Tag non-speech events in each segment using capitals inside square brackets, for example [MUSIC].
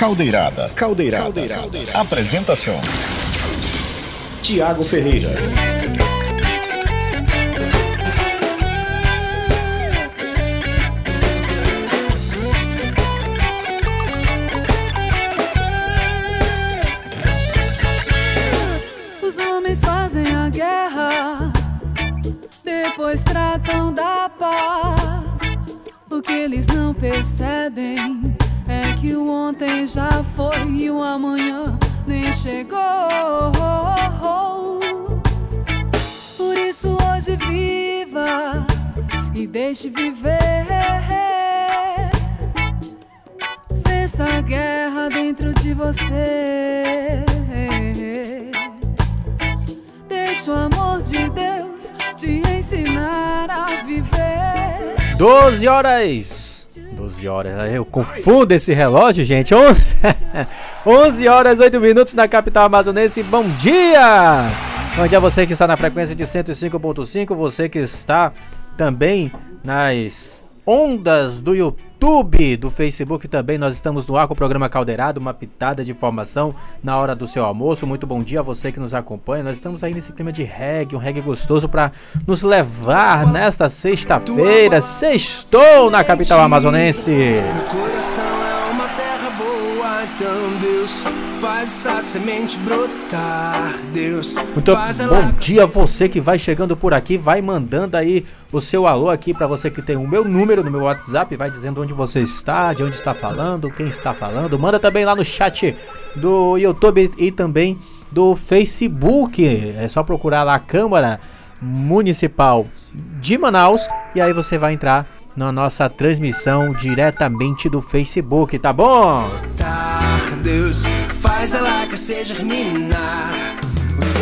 Caldeirada. Caldeirada. Caldeirada. Caldeirada. Apresentação: Tiago Ferreira. Os homens fazem a guerra, depois tratam da paz. O que eles não percebem é que o ontem já foi e o amanhã nem chegou. Por isso hoje viva e deixe viver. Vença a guerra dentro de você. Deixa o amor de Deus te ensinar a viver. 12 horas. 12 horas. Eu confundo esse relógio, gente. 11, 11 [LAUGHS] horas 8 minutos na capital amazonense. Bom dia! Bom dia a você que está na frequência de 105.5, você que está também nas ondas do YouTube, do Facebook também. Nós estamos no ar com o programa Caldeirado, uma pitada de informação na hora do seu almoço. Muito bom dia a você que nos acompanha. Nós estamos aí nesse clima de reggae, um reggae gostoso para nos levar nesta sexta-feira. Sextou na capital amazonense. Meu coração Deus faz essa semente brotar. Deus Muito bom dia a você que vai chegando por aqui, vai mandando aí o seu alô aqui para você que tem o meu número no meu WhatsApp, vai dizendo onde você está, de onde está falando, quem está falando. Manda também lá no chat do YouTube e também do Facebook. É só procurar lá a Câmara Municipal de Manaus e aí você vai entrar na nossa transmissão diretamente do Facebook, tá bom? brotar. Deus faz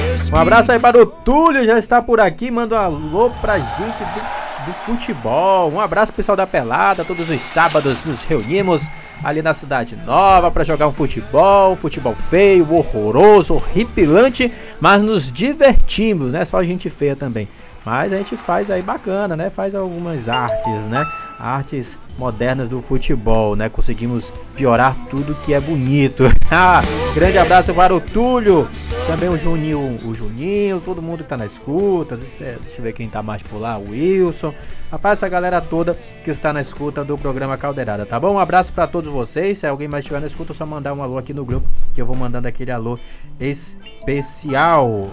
Deus Um abraço aí para o Túlio, já está por aqui, manda um alô pra gente do, do futebol. Um abraço pessoal da Pelada, todos os sábados nos reunimos ali na Cidade Nova para jogar um futebol, futebol feio, horroroso, horripilante, mas nos divertimos, né? Só gente feia também. Mas a gente faz aí bacana, né? Faz algumas artes, né? Artes modernas do futebol, né? Conseguimos piorar tudo que é bonito. [LAUGHS] Ah, Grande abraço para o Túlio, também o Juninho, o Juninho, todo mundo que tá na escuta. Deixa eu ver quem tá mais por lá, o Wilson. Rapaz, essa galera toda que está na escuta do programa Caldeirada, tá bom? Um abraço para todos vocês. Se alguém mais estiver na escuta, é só mandar um alô aqui no grupo que eu vou mandando aquele alô especial.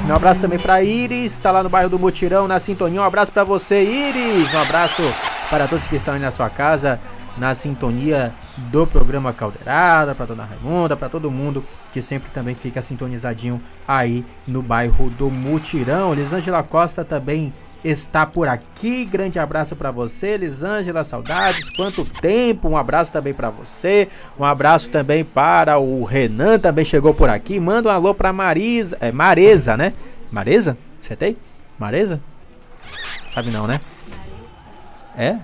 Um abraço também para Iris, tá lá no bairro do Mutirão, na sintonia. Um abraço para você, Iris. Um abraço para todos que estão aí na sua casa, na sintonia do programa Caldeirada, para dona Raimunda, para todo mundo que sempre também fica sintonizadinho aí no bairro do Mutirão. Elisângela Costa também está por aqui. Grande abraço para você, Elisângela. Saudades, quanto tempo. Um abraço também para você. Um abraço também para o Renan, também chegou por aqui. Manda um alô para Marisa, é Maresa, né? Maresa? Acertei? Maresa? Sabe não, né? É?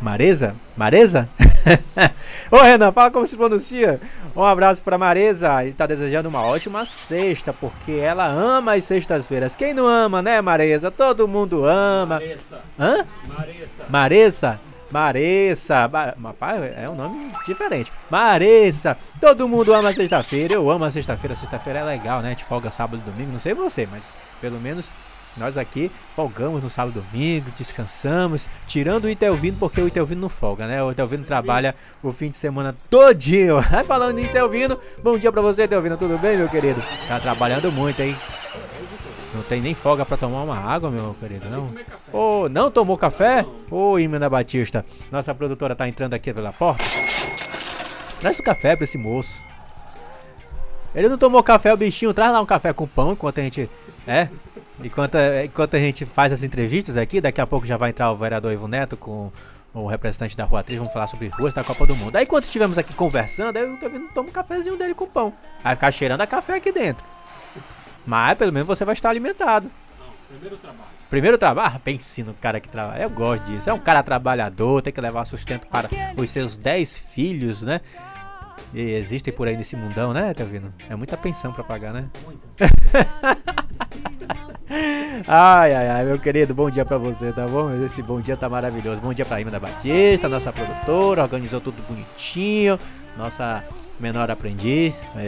Maresa? Maresa? [LAUGHS] Ô Renan, fala como se pronuncia. Um abraço pra Maresa. Ele tá desejando uma ótima sexta, porque ela ama as sextas-feiras. Quem não ama, né, Maresa? Todo mundo ama. Maressa. Hã? Maressa. Maressa. Maressa. Rapaz, é um nome diferente. Maressa. Todo mundo ama sexta-feira. Eu amo a sexta-feira. Sexta-feira é legal, né? Gente folga sábado e domingo. Não sei você, mas pelo menos nós aqui folgamos no sábado domingo, descansamos, tirando o Itelvino, porque o Itelvino não folga, né? O Itelvino trabalha o fim de semana todinho. [LAUGHS] Aí falando em Itelvino, bom dia pra você, Itelvino, tudo bem, meu querido? Tá trabalhando muito, hein? Não tem nem folga pra tomar uma água, meu querido, não? Ô, não tomou café? Ô, Imena Batista, nossa produtora tá entrando aqui pela porta. Traz o café pra esse moço. Ele não tomou café, o bichinho. Traz lá um café com pão enquanto a gente. É? Enquanto, enquanto a gente faz as entrevistas aqui. Daqui a pouco já vai entrar o vereador Ivo Neto com o representante da Rua Atriz. Vamos falar sobre ruas da Copa do Mundo. Aí, enquanto estivermos aqui conversando, eu tô vendo toma um cafezinho dele com pão. Vai ficar cheirando a café aqui dentro. Mas pelo menos você vai estar alimentado. Primeiro trabalho. Primeiro trabalho, ah, pense no cara que trabalha. Eu gosto disso. É um cara trabalhador, tem que levar sustento para os seus 10 filhos, né? E existem por aí nesse mundão, né, vendo? É muita pensão pra pagar, né? [LAUGHS] Ai, ai, ai, meu querido, bom dia pra você, tá bom? Esse bom dia tá maravilhoso. Bom dia pra Imana Batista, nossa produtora, organizou tudo bonitinho. Nossa menor aprendiz. [LAUGHS]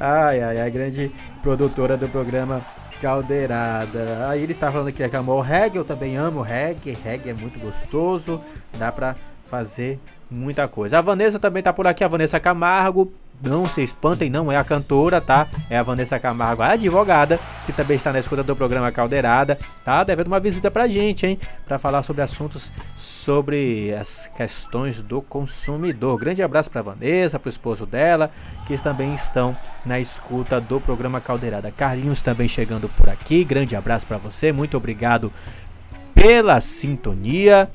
Ai, ai, ai, grande produtora do programa Caldeirada. Aí ele está falando que amou o reggae, eu também amo reggae. Reggae é muito gostoso, dá pra fazer muita coisa. A Vanessa também tá por aqui, a Vanessa Camargo. Não se espantem, não é a cantora, tá? É a Vanessa Camargo, a advogada, que também está na escuta do programa Caldeirada, tá? Devendo uma visita pra gente, hein? Para falar sobre assuntos sobre as questões do consumidor. Grande abraço pra Vanessa, pro esposo dela, que também estão na escuta do programa Caldeirada. Carlinhos também chegando por aqui. Grande abraço para você, muito obrigado pela sintonia.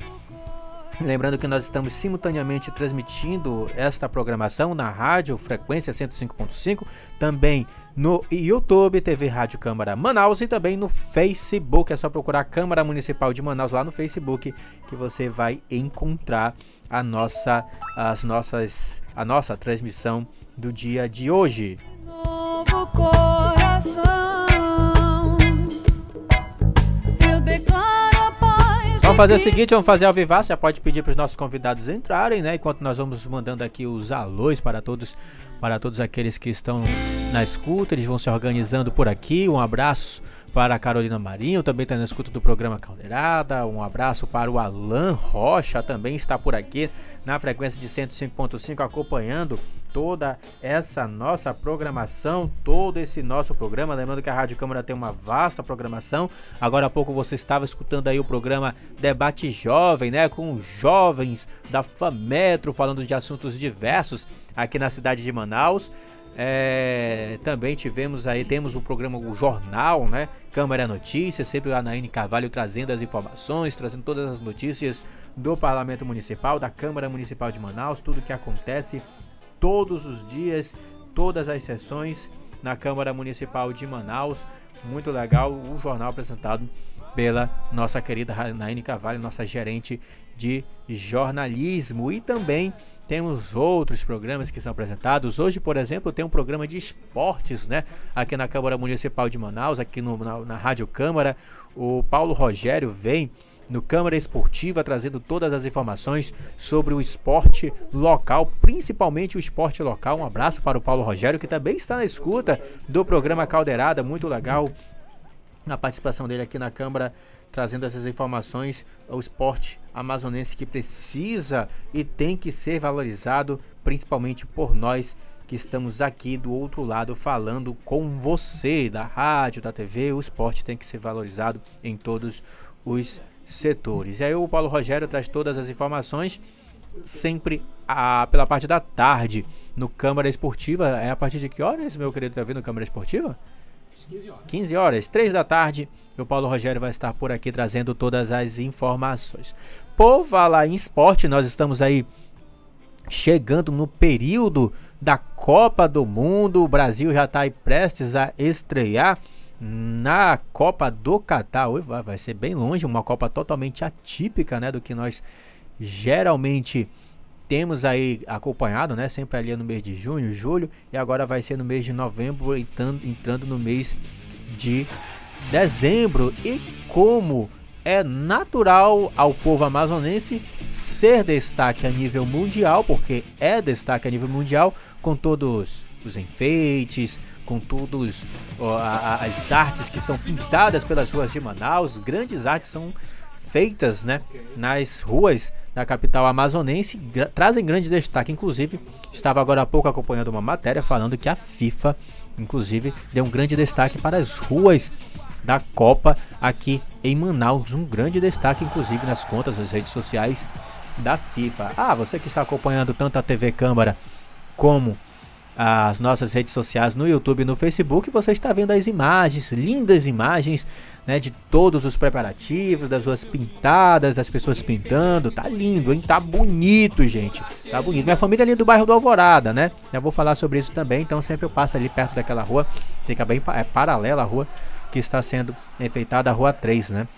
[LAUGHS] Lembrando que nós estamos simultaneamente transmitindo esta programação na rádio Frequência 105.5, também no YouTube, TV Rádio Câmara Manaus e também no Facebook. É só procurar Câmara Municipal de Manaus lá no Facebook que você vai encontrar a nossa, as nossas, a nossa transmissão do dia de hoje. Novo coração, eu declaro Vamos fazer o seguinte, vamos fazer ao vivar. Você pode pedir para os nossos convidados entrarem, né? Enquanto nós vamos mandando aqui os alôs para todos, para todos aqueles que estão na escuta, eles vão se organizando por aqui. Um abraço para a Carolina Marinho, também está na escuta do programa Caldeirada. Um abraço para o Alan Rocha, também está por aqui na frequência de 105.5 acompanhando toda essa nossa programação, todo esse nosso programa. Lembrando que a Rádio Câmara tem uma vasta programação. Agora há pouco você estava escutando aí o programa Debate Jovem, né, com jovens da FAMetro falando de assuntos diversos aqui na cidade de Manaus. É, também tivemos aí, temos o programa O Jornal, né? Câmara Notícias, sempre a Anaíne Carvalho trazendo as informações, trazendo todas as notícias do Parlamento Municipal, da Câmara Municipal de Manaus, tudo que acontece todos os dias, todas as sessões na Câmara Municipal de Manaus. Muito legal o jornal apresentado pela nossa querida Naine Cavalho, nossa gerente de jornalismo. E também temos outros programas que são apresentados. Hoje, por exemplo, tem um programa de esportes, né? Aqui na Câmara Municipal de Manaus, aqui no, na, na Rádio Câmara. O Paulo Rogério vem no Câmara Esportiva, trazendo todas as informações sobre o esporte local, principalmente o esporte local. Um abraço para o Paulo Rogério, que também está na escuta do programa Caldeirada, muito legal a participação dele aqui na Câmara, trazendo essas informações ao esporte amazonense que precisa e tem que ser valorizado, principalmente por nós que estamos aqui do outro lado falando com você da rádio, da TV. O esporte tem que ser valorizado em todos os setores. E aí o Paulo Rogério traz todas as informações sempre a, pela parte da tarde no Câmara Esportiva. É a partir de que horas, meu querido, tá vendo Câmara Esportiva? 15 horas. 15 horas, 3 da tarde. O Paulo Rogério vai estar por aqui trazendo todas as informações. Por falar em esporte, nós estamos aí chegando no período da Copa do Mundo. O Brasil já está aí prestes a estrear na Copa do Catar. Vai ser bem longe, uma Copa totalmente atípica, né, do que nós geralmente temos aí acompanhado, né, sempre ali no mês de junho, julho, e agora vai ser no mês de novembro, entrando, entrando no mês de dezembro. E como é natural ao povo amazonense ser destaque a nível mundial, porque é destaque a nível mundial, com todos os enfeites, com todas as artes que são pintadas pelas ruas de Manaus, grandes artes são feitas né, nas ruas da capital amazonense, trazem grande destaque. Inclusive, estava agora há pouco acompanhando uma matéria falando que a FIFA, inclusive, deu um grande destaque para as ruas da Copa aqui em Manaus. Um grande destaque, inclusive, nas contas, nas redes sociais da FIFA. Ah, você que está acompanhando tanto a TV Câmara como as nossas redes sociais no YouTube e no Facebook, você está vendo as imagens, lindas imagens, né, de todos os preparativos, das ruas pintadas, das pessoas pintando. Tá lindo, hein? Tá bonito, gente. Tá bonito. Minha família é ali do bairro do Alvorada, né? Já vou falar sobre isso também, então sempre eu passo ali perto daquela rua, fica bem é paralela à rua que está sendo enfeitada, a Rua 3, né?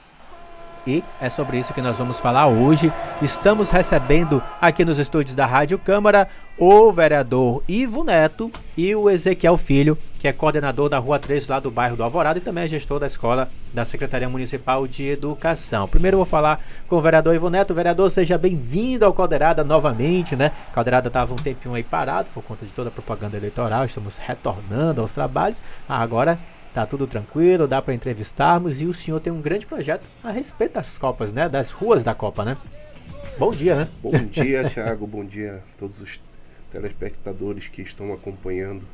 E é sobre isso que nós vamos falar hoje. Estamos recebendo aqui nos estúdios da Rádio Câmara o vereador Ivo Neto e o Ezequiel Filho, que é coordenador da Rua 3 lá do bairro do Alvorada e também é gestor da escola da Secretaria Municipal de Educação. Primeiro eu vou falar com o vereador Ivo Neto. Vereador, seja bem-vindo ao Caldeirada novamente, né? Caldeirada estava um tempinho aí parado por conta de toda a propaganda eleitoral, estamos retornando aos trabalhos. Ah, agora tá tudo tranquilo, dá para entrevistarmos e o senhor tem um grande projeto a respeito das Copas, né? Das ruas da Copa, né? Bom dia, né? Bom dia, [LAUGHS] Thiago. Bom dia a todos os telespectadores que estão acompanhando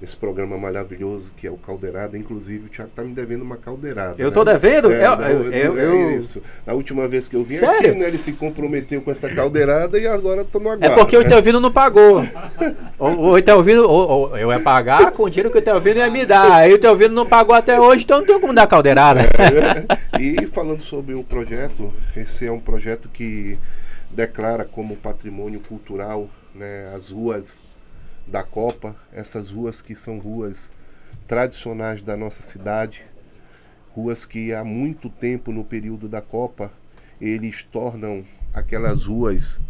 esse programa maravilhoso que é o Caldeirada. Inclusive, o Thiago tá me devendo uma caldeirada. Eu né? tô devendo? É, eu, não, eu, eu, é eu, isso. A última vez que eu vim Sério? aqui, né, ele se comprometeu com essa caldeirada e agora tô no É aguardo. porque o né? Itelvino não pagou. o, o Itelvino, eu ia pagar com o dinheiro que o Itelvino ia me dar. Aí o Itelvino não pagou até hoje, então não tem como dar caldeirada. [LAUGHS] E falando sobre o projeto, esse é um projeto que declara como patrimônio cultural né, as ruas da Copa, essas ruas que são ruas tradicionais da nossa cidade, ruas que há muito tempo no período da Copa eles tornam aquelas ruas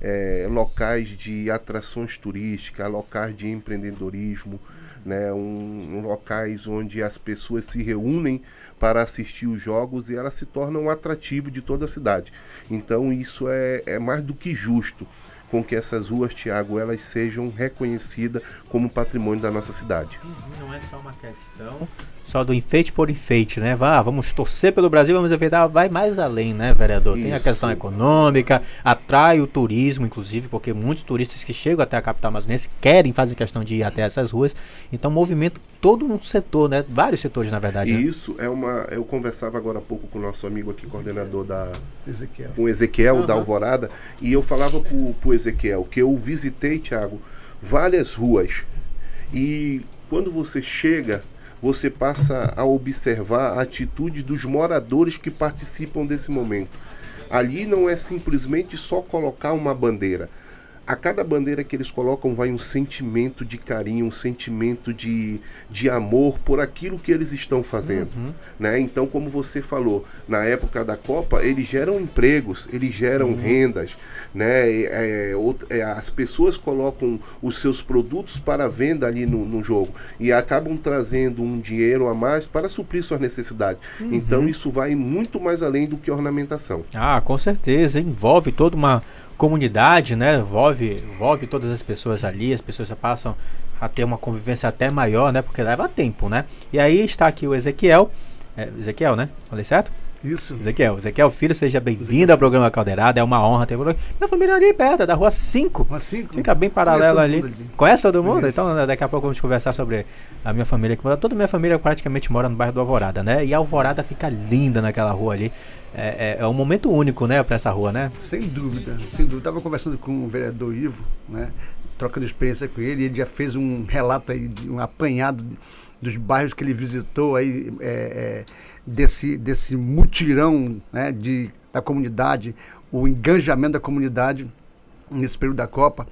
eh, locais de atrações turísticas, locais de empreendedorismo, né, um locais onde as pessoas se reúnem para assistir os jogos e elas se tornam um atrativo de toda a cidade. Então isso é, é mais do que justo com que essas ruas, Tiago, elas sejam reconhecidas como patrimônio da nossa cidade. Não é só uma questão só do enfeite por enfeite, né? Vá, vamos torcer pelo Brasil, vamos evitar, vai mais além, né, vereador? Tem a questão econômica, atrai o turismo, inclusive, porque muitos turistas que chegam até a capital amazonense querem fazer questão de ir até essas ruas. Então movimenta todo um setor, né? Vários setores, na verdade. E né? isso é uma. Eu conversava agora há pouco com o nosso amigo aqui, coordenador da. Ezequiel. Com o Ezequiel da Alvorada, e eu falava pro, pro Ezequiel que eu visitei, Tiago, várias ruas. E quando você chega, você passa a observar a atitude dos moradores que participam desse momento. Ali não é simplesmente só colocar uma bandeira. A cada bandeira que eles colocam vai um sentimento de carinho, um sentimento de, de amor por aquilo que eles estão fazendo. Né? Então, como você falou, na época da Copa, eles geram empregos, eles geram rendas. Né? É, out- é, as pessoas colocam os seus produtos para venda ali no, no jogo e acabam trazendo um dinheiro a mais para suprir suas necessidades. Então, isso vai muito mais além do que ornamentação. Ah, com certeza. Envolve toda uma comunidade, né? Envolve, envolve todas as pessoas ali, as pessoas já passam a ter uma convivência até maior, né? Porque leva tempo, né? E aí está aqui o Ezequiel. É, Ezequiel, né? Falei certo? Isso. Ezequiel, Ezequiel Filho, seja bem-vindo ao programa Caldeirada. É uma honra ter você. Minha família é ali perto, é da rua 5. Uma cinco. Fica bem paralelo ali. ali. Conhece todo mundo? Conheço. Então, né, daqui a pouco vamos conversar sobre a minha família que mora. Toda a minha família praticamente mora no bairro do Alvorada, né? E a Alvorada fica linda naquela rua ali. É, é, é um momento único, né, pra essa rua, né? Sem dúvida, sem dúvida. Estava conversando com o vereador Ivo, né? Trocando experiência com ele, ele já fez um relato aí, de um apanhado dos bairros que ele visitou aí, é, é, desse, desse mutirão né, de, da comunidade, o engajamento da comunidade nesse período da Copa.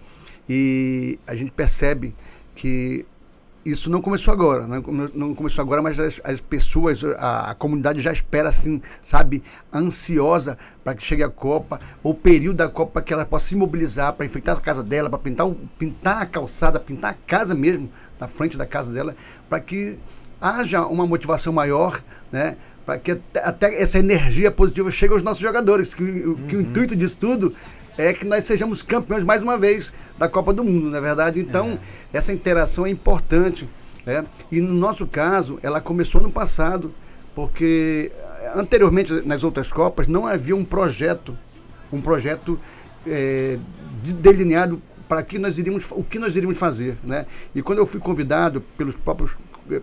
E a gente percebe que isso não começou agora, né? Não começou agora, mas as, as pessoas, a, a comunidade já espera, assim, sabe, ansiosa para que chegue a Copa, o período da Copa para que ela possa se mobilizar para enfeitar a casa dela, para pintar, o- pintar a calçada, pintar a casa mesmo, na frente da casa dela, para que haja uma motivação maior, né? Para que até, até essa energia positiva chegue aos nossos jogadores, que, o- que o intuito disso tudo é que nós sejamos campeões mais uma vez da Copa do Mundo, na é verdade. Então, essa interação é importante. Né? E no nosso caso, ela começou no passado, porque anteriormente nas outras Copas não havia um projeto, um projeto de- delineado para que nós iríamos, o que nós iríamos fazer, né? E quando eu fui convidado pelos próprios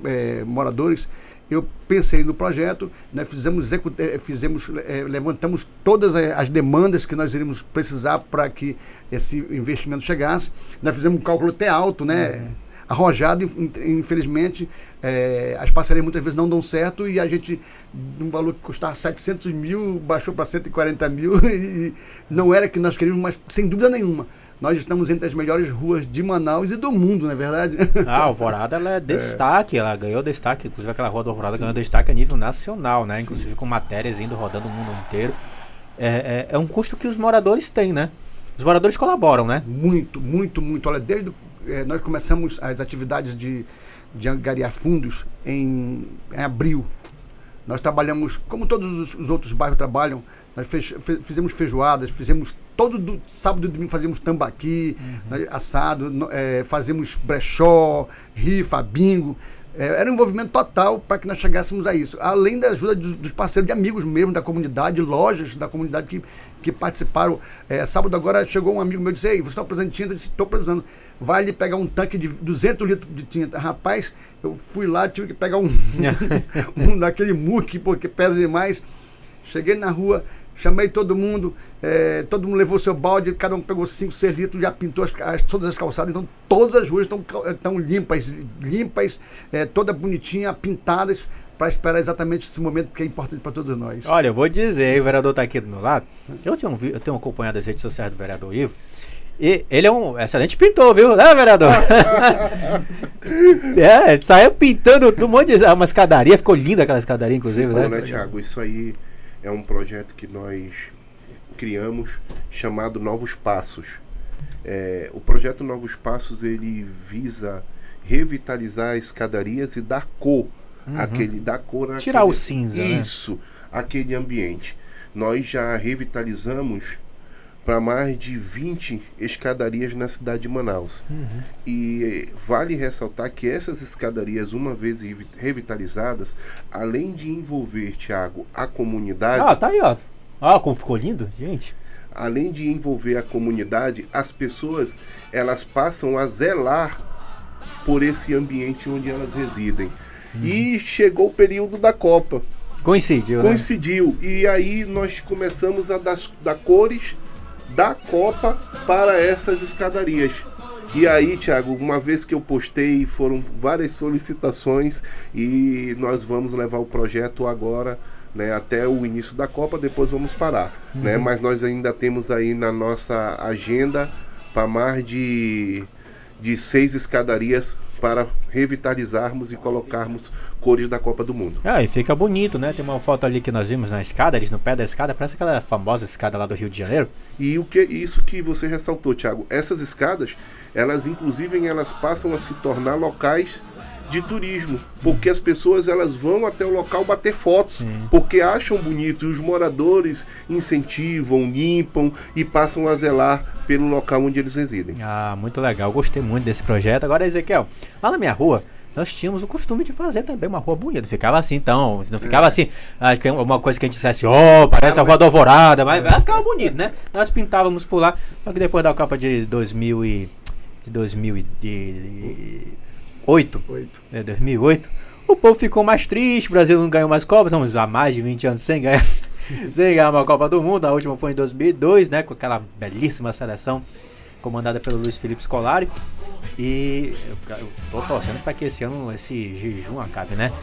eh, moradores, eu pensei no projeto, nós fizemos, eh, fizemos eh, levantamos todas a- as demandas que nós iríamos precisar para que esse investimento chegasse. Nós fizemos um cálculo até alto, né? Arrojado, in- infelizmente, eh, as parcerias muitas vezes não dão certo e a gente, num valor que custava 700 mil, baixou para 140 mil [LAUGHS] e não era que nós queríamos, mas sem dúvida nenhuma, nós estamos entre as melhores ruas de Manaus e do mundo, não é verdade? Ah, a Alvorada ela é [LAUGHS] destaque, ela ganhou destaque, inclusive aquela rua da Alvorada ganhou destaque a nível nacional, né? Inclusive com matérias indo rodando o mundo inteiro. É, é, é um custo que os moradores têm, né? Os moradores colaboram, né? Muito, muito, muito. Olha, desde eh, nós começamos as atividades de, de angariar fundos em, em abril. Nós trabalhamos, como todos os, os outros bairros trabalham, nós fez- fe- fizemos feijoadas, fizemos todo do, sábado e domingo fazíamos tambaqui, né, assado, fazemos brechó, rifa, bingo. Eh, era um envolvimento total para que nós chegássemos a isso. Além da ajuda dos, dos parceiros de amigos mesmo, da comunidade, lojas da comunidade que, que participaram. Eh, sábado agora chegou um amigo meu e disse, ei, você está precisando de tinta? Eu disse, estou precisando. Vai ali pegar um tanque de 200 litros de tinta. Rapaz, eu fui lá, tive que pegar um, [LAUGHS] um [LAUGHS] daquele muque, porque pesa demais. Cheguei na rua, chamei todo mundo, eh, todo mundo levou seu balde, cada um pegou 5, 6 litros, já pintou as, as- todas as calçadas, então todas as ruas estão estão limpas, limpas, eh, toda bonitinha, pintadas, para esperar exatamente esse momento que é importante para todos nós. Olha, eu vou dizer, o vereador está aqui do meu lado. Eu tenho, eu tenho acompanhado as redes sociais do vereador Ivo. E ele é um excelente pintor, viu? Né, vereador? [LAUGHS] [LAUGHS] é, saiu pintando um monte de uma escadaria, ficou linda aquela escadaria, inclusive, Olha, né? né, Tiago, isso aí é um projeto que nós criamos chamado Novos Passos. É, o projeto Novos Passos ele visa revitalizar escadarias e dar cor aquele dar cor Uhum. Tirar o cinza, né? isso aquele ambiente nós já revitalizamos para mais de 20 escadarias na cidade de Manaus Uhum. e vale ressaltar que essas escadarias, uma vez revi- revitalizadas, além de envolver, Tiago, a comunidade, Ah, tá aí, ó. Ah, como ficou lindo, gente. além de envolver a comunidade, as pessoas elas passam a zelar por esse ambiente onde elas residem. E chegou o período da Copa. Coincidiu, né? Coincidiu. E aí nós começamos a dar, dar cores da Copa para essas escadarias. E aí, Thiago, uma vez que eu postei, foram várias solicitações e nós vamos levar o projeto agora né, até o início da Copa, depois vamos parar. Né? Mas nós ainda temos aí na nossa agenda para mais de, de seis escadarias para revitalizarmos e colocarmos cores da Copa do Mundo. Ah, e fica bonito, né? Tem uma foto ali que nós vimos na escada, eles no pé da escada, parece aquela famosa escada lá do Rio de Janeiro. E o que isso que você ressaltou, Thiago, essas escadas, elas inclusive elas passam a se tornar locais de turismo, porque as pessoas elas vão até o local bater fotos, porque acham bonito e os moradores incentivam, limpam e passam a zelar pelo local onde eles residem. Ah, muito legal, gostei muito desse projeto. Agora, Ezequiel, lá na minha rua, nós tínhamos o costume de fazer também uma rua bonita. Ficava assim, então, não ficava assim, ah, é uma coisa que a gente dissesse, ó, parece a Rua da Alvorada, mas ela ficava bonito, né? Nós pintávamos por lá, só que depois da Copa de 2000 e, de 2008, Oito. é, 2008, o povo ficou mais triste, o Brasil não ganhou mais Copas, estamos há mais de 20 anos sem ganhar, [LAUGHS] sem ganhar uma Copa do Mundo, a última foi em 2002, né, com aquela belíssima seleção comandada pelo Luiz Felipe Scolari, e eu, eu tô torcendo para que esse ano esse jejum acabe, né,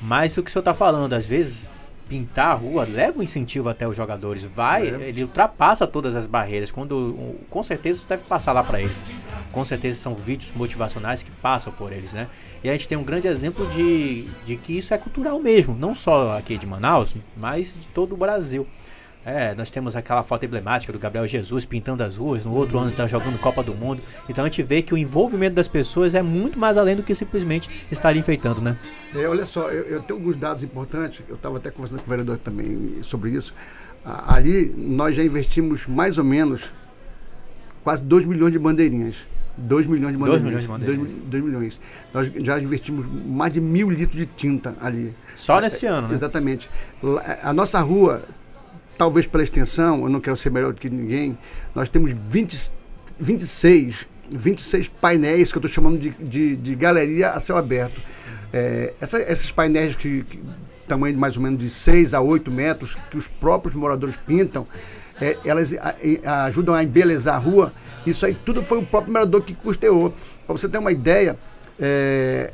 mas o que o senhor tá falando, às vezes pintar a rua leva um incentivo até os jogadores, vai, Leva. ele ultrapassa todas as barreiras, quando com certeza isso deve passar lá para eles. Com certeza são vídeos motivacionais que passam por eles, né? E a gente tem um grande exemplo de, de que isso é cultural mesmo, não só aqui de Manaus, mas de todo o Brasil. É, nós temos aquela foto emblemática do Gabriel Jesus pintando as ruas, no outro ano está jogando Copa do Mundo. Então a gente vê que o envolvimento das pessoas é muito mais além do que simplesmente estar ali enfeitando, né? É, olha só, eu, eu tenho alguns dados importantes, eu estava até conversando com o vereador também sobre isso. Ali nós já investimos mais ou menos quase 2 milhões de bandeirinhas. 2 milhões de bandeirinhas. milhões de bandeirinhas. 2 milhões. Nós já investimos mais de mil litros de tinta ali. Só nesse ano, né? Exatamente. A nossa rua, talvez pela extensão, eu não quero ser melhor do que ninguém, nós temos 20, 26, 26 painéis que eu estou chamando de, de, de galeria a céu aberto. É, essa- esses painéis que, que tamanho de mais ou menos de 6 a 8 metros, que os próprios moradores pintam, é, elas a- e- ajudam a embelezar a rua. Isso aí tudo foi o próprio morador que custeou. Para você ter uma ideia, é,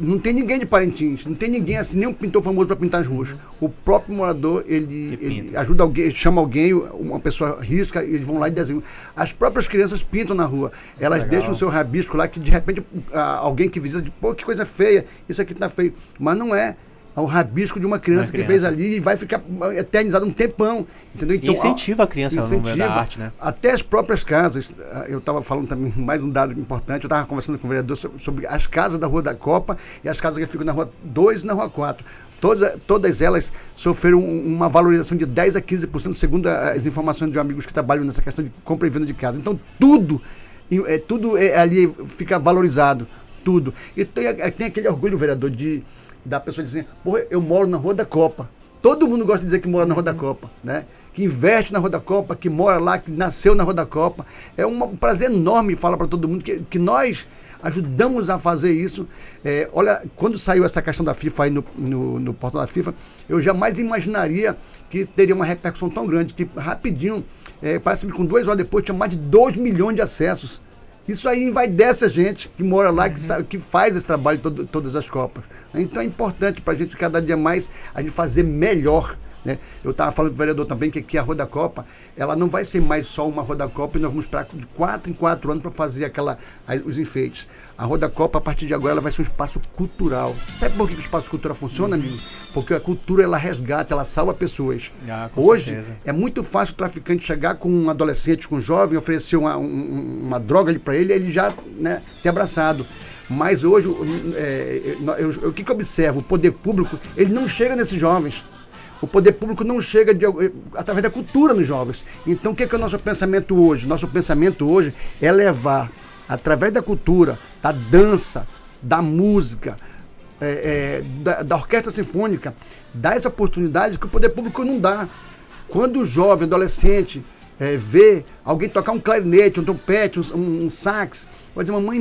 não tem ninguém de Parintins, não tem ninguém assim, nem um pintor famoso para pintar as ruas. O próprio morador, ele, ele ajuda alguém, chama alguém, uma pessoa risca, e eles vão lá e desenham. As próprias crianças pintam na rua. Elas Legal. deixam o seu rabisco lá, que de repente alguém que visita, diz, pô, que coisa feia, isso aqui tá feio. Mas não é. É o rabisco de uma criança, Uma que fez criança. ali e vai ficar eternizado um tempão. Entendeu? E incentiva a criança no mundo da arte, né? Até as próprias casas. ah, Eu estava falando também [LAUGHS] mais um dado importante. Eu estava conversando com o vereador sobre, as casas da Rua da Copa e as casas que ficam na Rua 2 e na Rua 4. Todas, todas elas sofreram um- uma valorização de 10 a 15%, segundo as informações de amigos que trabalham nessa questão de compra e venda de casa. Então, tudo, é, tudo é, ali fica valorizado. Tudo. E tem, tem aquele orgulho, vereador, de da pessoa dizer, pô, eu moro na Rua da Copa. Todo mundo gosta de dizer que mora na Rua da Copa, né? Que investe na Rua da Copa, que mora lá, que nasceu na Rua da Copa. É um prazer enorme falar para todo mundo que, que nós ajudamos a fazer isso. É, olha, quando saiu essa questão da FIFA aí no, no, no portal da FIFA, eu jamais imaginaria que teria uma repercussão tão grande, que rapidinho, é, parece que com duas horas depois tinha mais de 2 milhões de acessos. Isso aí vai dessa gente que mora lá, que, sabe, que faz esse trabalho todo, todas as Copas. Então é importante para a gente cada dia mais a gente fazer melhor. Né? Eu estava falando para o vereador também que aqui a Roda Copa, ela não vai ser mais só uma Roda Copa e nós vamos esperar de quatro em quatro anos para fazer aquela, os enfeites. A Roda Copa, a partir de agora, ela vai ser um espaço cultural. Sabe por que o espaço cultural funciona, amigo? Porque a cultura ela resgata, ela salva pessoas. Ah, com Hoje certeza. é muito fácil o traficante chegar com um adolescente, com um jovem, oferecer uma, um- uma droga ali para ele, ele já né, ser abraçado. Mas hoje, o- é, eu- eu- o que, que eu observo? O poder público, ele não chega nesses jovens. O poder público não chega de, eh, através da cultura nos jovens. Então, o que, que é o nosso pensamento hoje? Nosso pensamento hoje é levar, através da cultura, da dança, da música, é, é, da, da orquestra sinfônica, dar essa oportunidade que o poder público não dá. Quando o jovem, adolescente, é, vê alguém tocar um clarinete, um trompete, um, um, um sax, vai dizer, mamãe,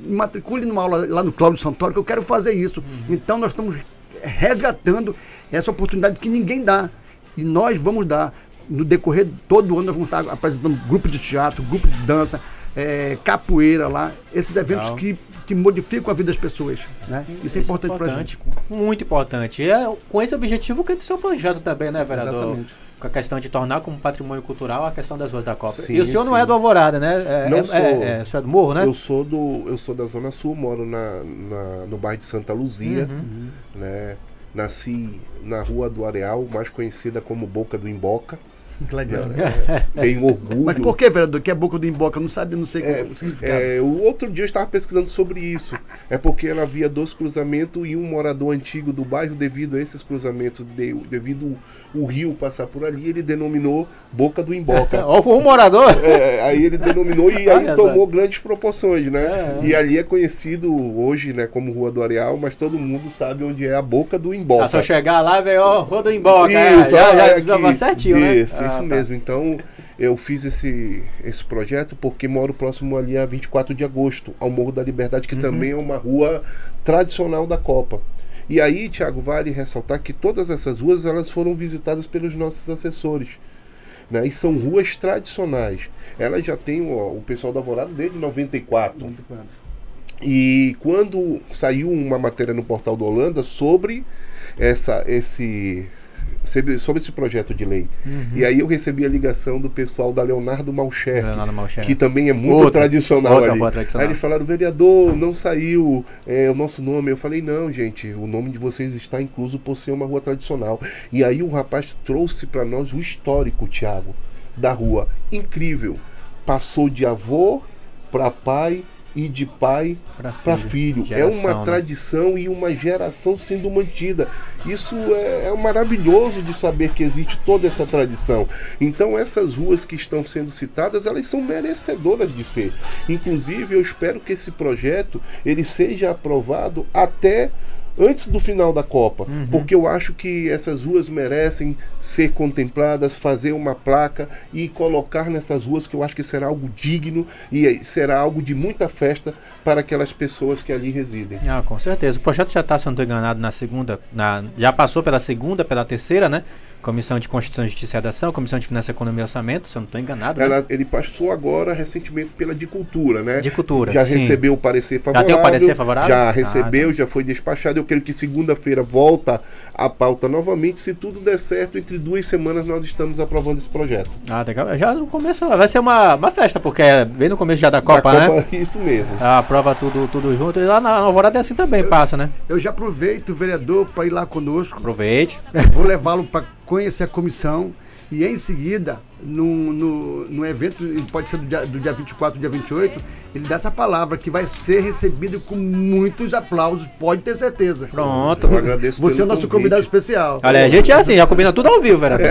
me matricule numa aula lá no Cláudio Santoro, que eu quero fazer isso. Então nós estamos resgatando essa oportunidade que ninguém dá. E nós vamos dar. No decorrer de todo o ano, nós vamos estar apresentando grupo de teatro, grupo de dança, é, capoeira lá, esses eventos Legal. que, que modificam a vida das pessoas. Né? Isso é importante para a gente. Muito importante. E é com esse objetivo que é do seu projeto também, né, vereador? Exatamente. Com a questão de tornar como patrimônio cultural a questão das ruas da Copa. Sim, e o senhor não sim. é do Alvorada, né? É, Não é, sou. É, é, o senhor é do Morro, né? Eu sou do eu sou da zona sul, moro na, na- no bairro de Santa Luzia, Uhum. né? Nasci na Rua do Areal, mais conhecida como Boca do Imboca. [LAUGHS] Que legal. né? Tenho orgulho. Mas por que, vereador? Que é boca do Imboca? Eu não sabia, não sei É, o é, o outro dia eu estava pesquisando sobre isso. É porque ela havia dois cruzamentos e um morador antigo do bairro, devido a esses cruzamentos, de- devido o rio passar por ali, ele denominou Boca do Imboca. [LAUGHS] Ó, um morador. É, aí ele denominou e [LAUGHS] aí Olha tomou grandes proporções, né? É, é. E ali é conhecido hoje, né, como Rua do Areal, mas todo mundo sabe onde é a Boca do Imboca. Ah, só chegar lá e ver, ó, roda em boca. Isso, já, ah, já, é já vai certinho, né? Isso, Ah, tá. mesmo. Então, eu fiz esse, esse projeto porque moro próximo ali a 24 de agosto, ao Morro da Liberdade, Uhum. que também é uma rua tradicional da Copa. E aí, Tiago, vale ressaltar que todas essas ruas elas foram visitadas pelos nossos assessores. Né? E são ruas tradicionais. Elas já têm ó, o pessoal da Alvorada desde 94. E quando saiu uma matéria no portal do Holanda sobre essa, esse, sobre esse projeto de lei. E aí eu recebi a ligação do pessoal da Leonardo Malcher, que também é muito Outra- tradicional outra ali. tradicional. Aí eles falaram, vereador, não saiu é, o nosso nome. Eu falei, não, gente, o nome de vocês está incluso por ser uma rua tradicional. E aí o rapaz trouxe para nós o histórico, Tiago, da rua. Incrível. Passou de avô para pai e de pai para filho. filho. é Geração, uma né? tradição e uma geração sendo mantida. Isso é, é maravilhoso de saber que existe toda essa tradição. Então essas ruas que estão sendo citadas, elas são merecedoras de ser. Inclusive, eu espero que esse projeto ele seja aprovado até antes do final da Copa, Uhum. porque eu acho que essas ruas merecem ser contempladas, fazer uma placa e colocar nessas ruas que eu acho que será algo digno e será algo de muita festa para aquelas pessoas que ali residem. Ah, com certeza. O projeto já está, se eu não estou enganado, na segunda. na- já passou pela segunda, pela terceira, né? Comissão de Constituição, Justiça e Redação, Comissão de Finanças, Economia e Orçamento, se eu não estou enganado. né? Ela- ele passou agora recentemente pela de cultura, né? De cultura, Já sim. recebeu o parecer Já favorável. tem o parecer favorável? Já Ah, recebeu, tá. já foi despachado. Eu creio que segunda-feira volta a pauta novamente. Se tudo der certo, entre duas semanas nós estamos aprovando esse projeto. Ah, legal. Já no começo vai ser uma, uma festa, porque é bem no começo já da Copa, Da né? Copa, [LAUGHS] Isso mesmo. A prova tudo, tudo junto. E lá na Alvorada é assim também, passa, né? Eu já aproveito o vereador para ir lá conosco. Aproveite. Vou levá-lo para conhecer a comissão e em seguida, no, no, no evento, ele pode ser do dia, do dia 24, dia 28, ele dá essa palavra que vai ser recebido com muitos aplausos, pode ter certeza. Pronto. Eu agradeço Você é o nosso convite. convidado especial. Olha, a gente é assim, já combina tudo ao vivo, vereador.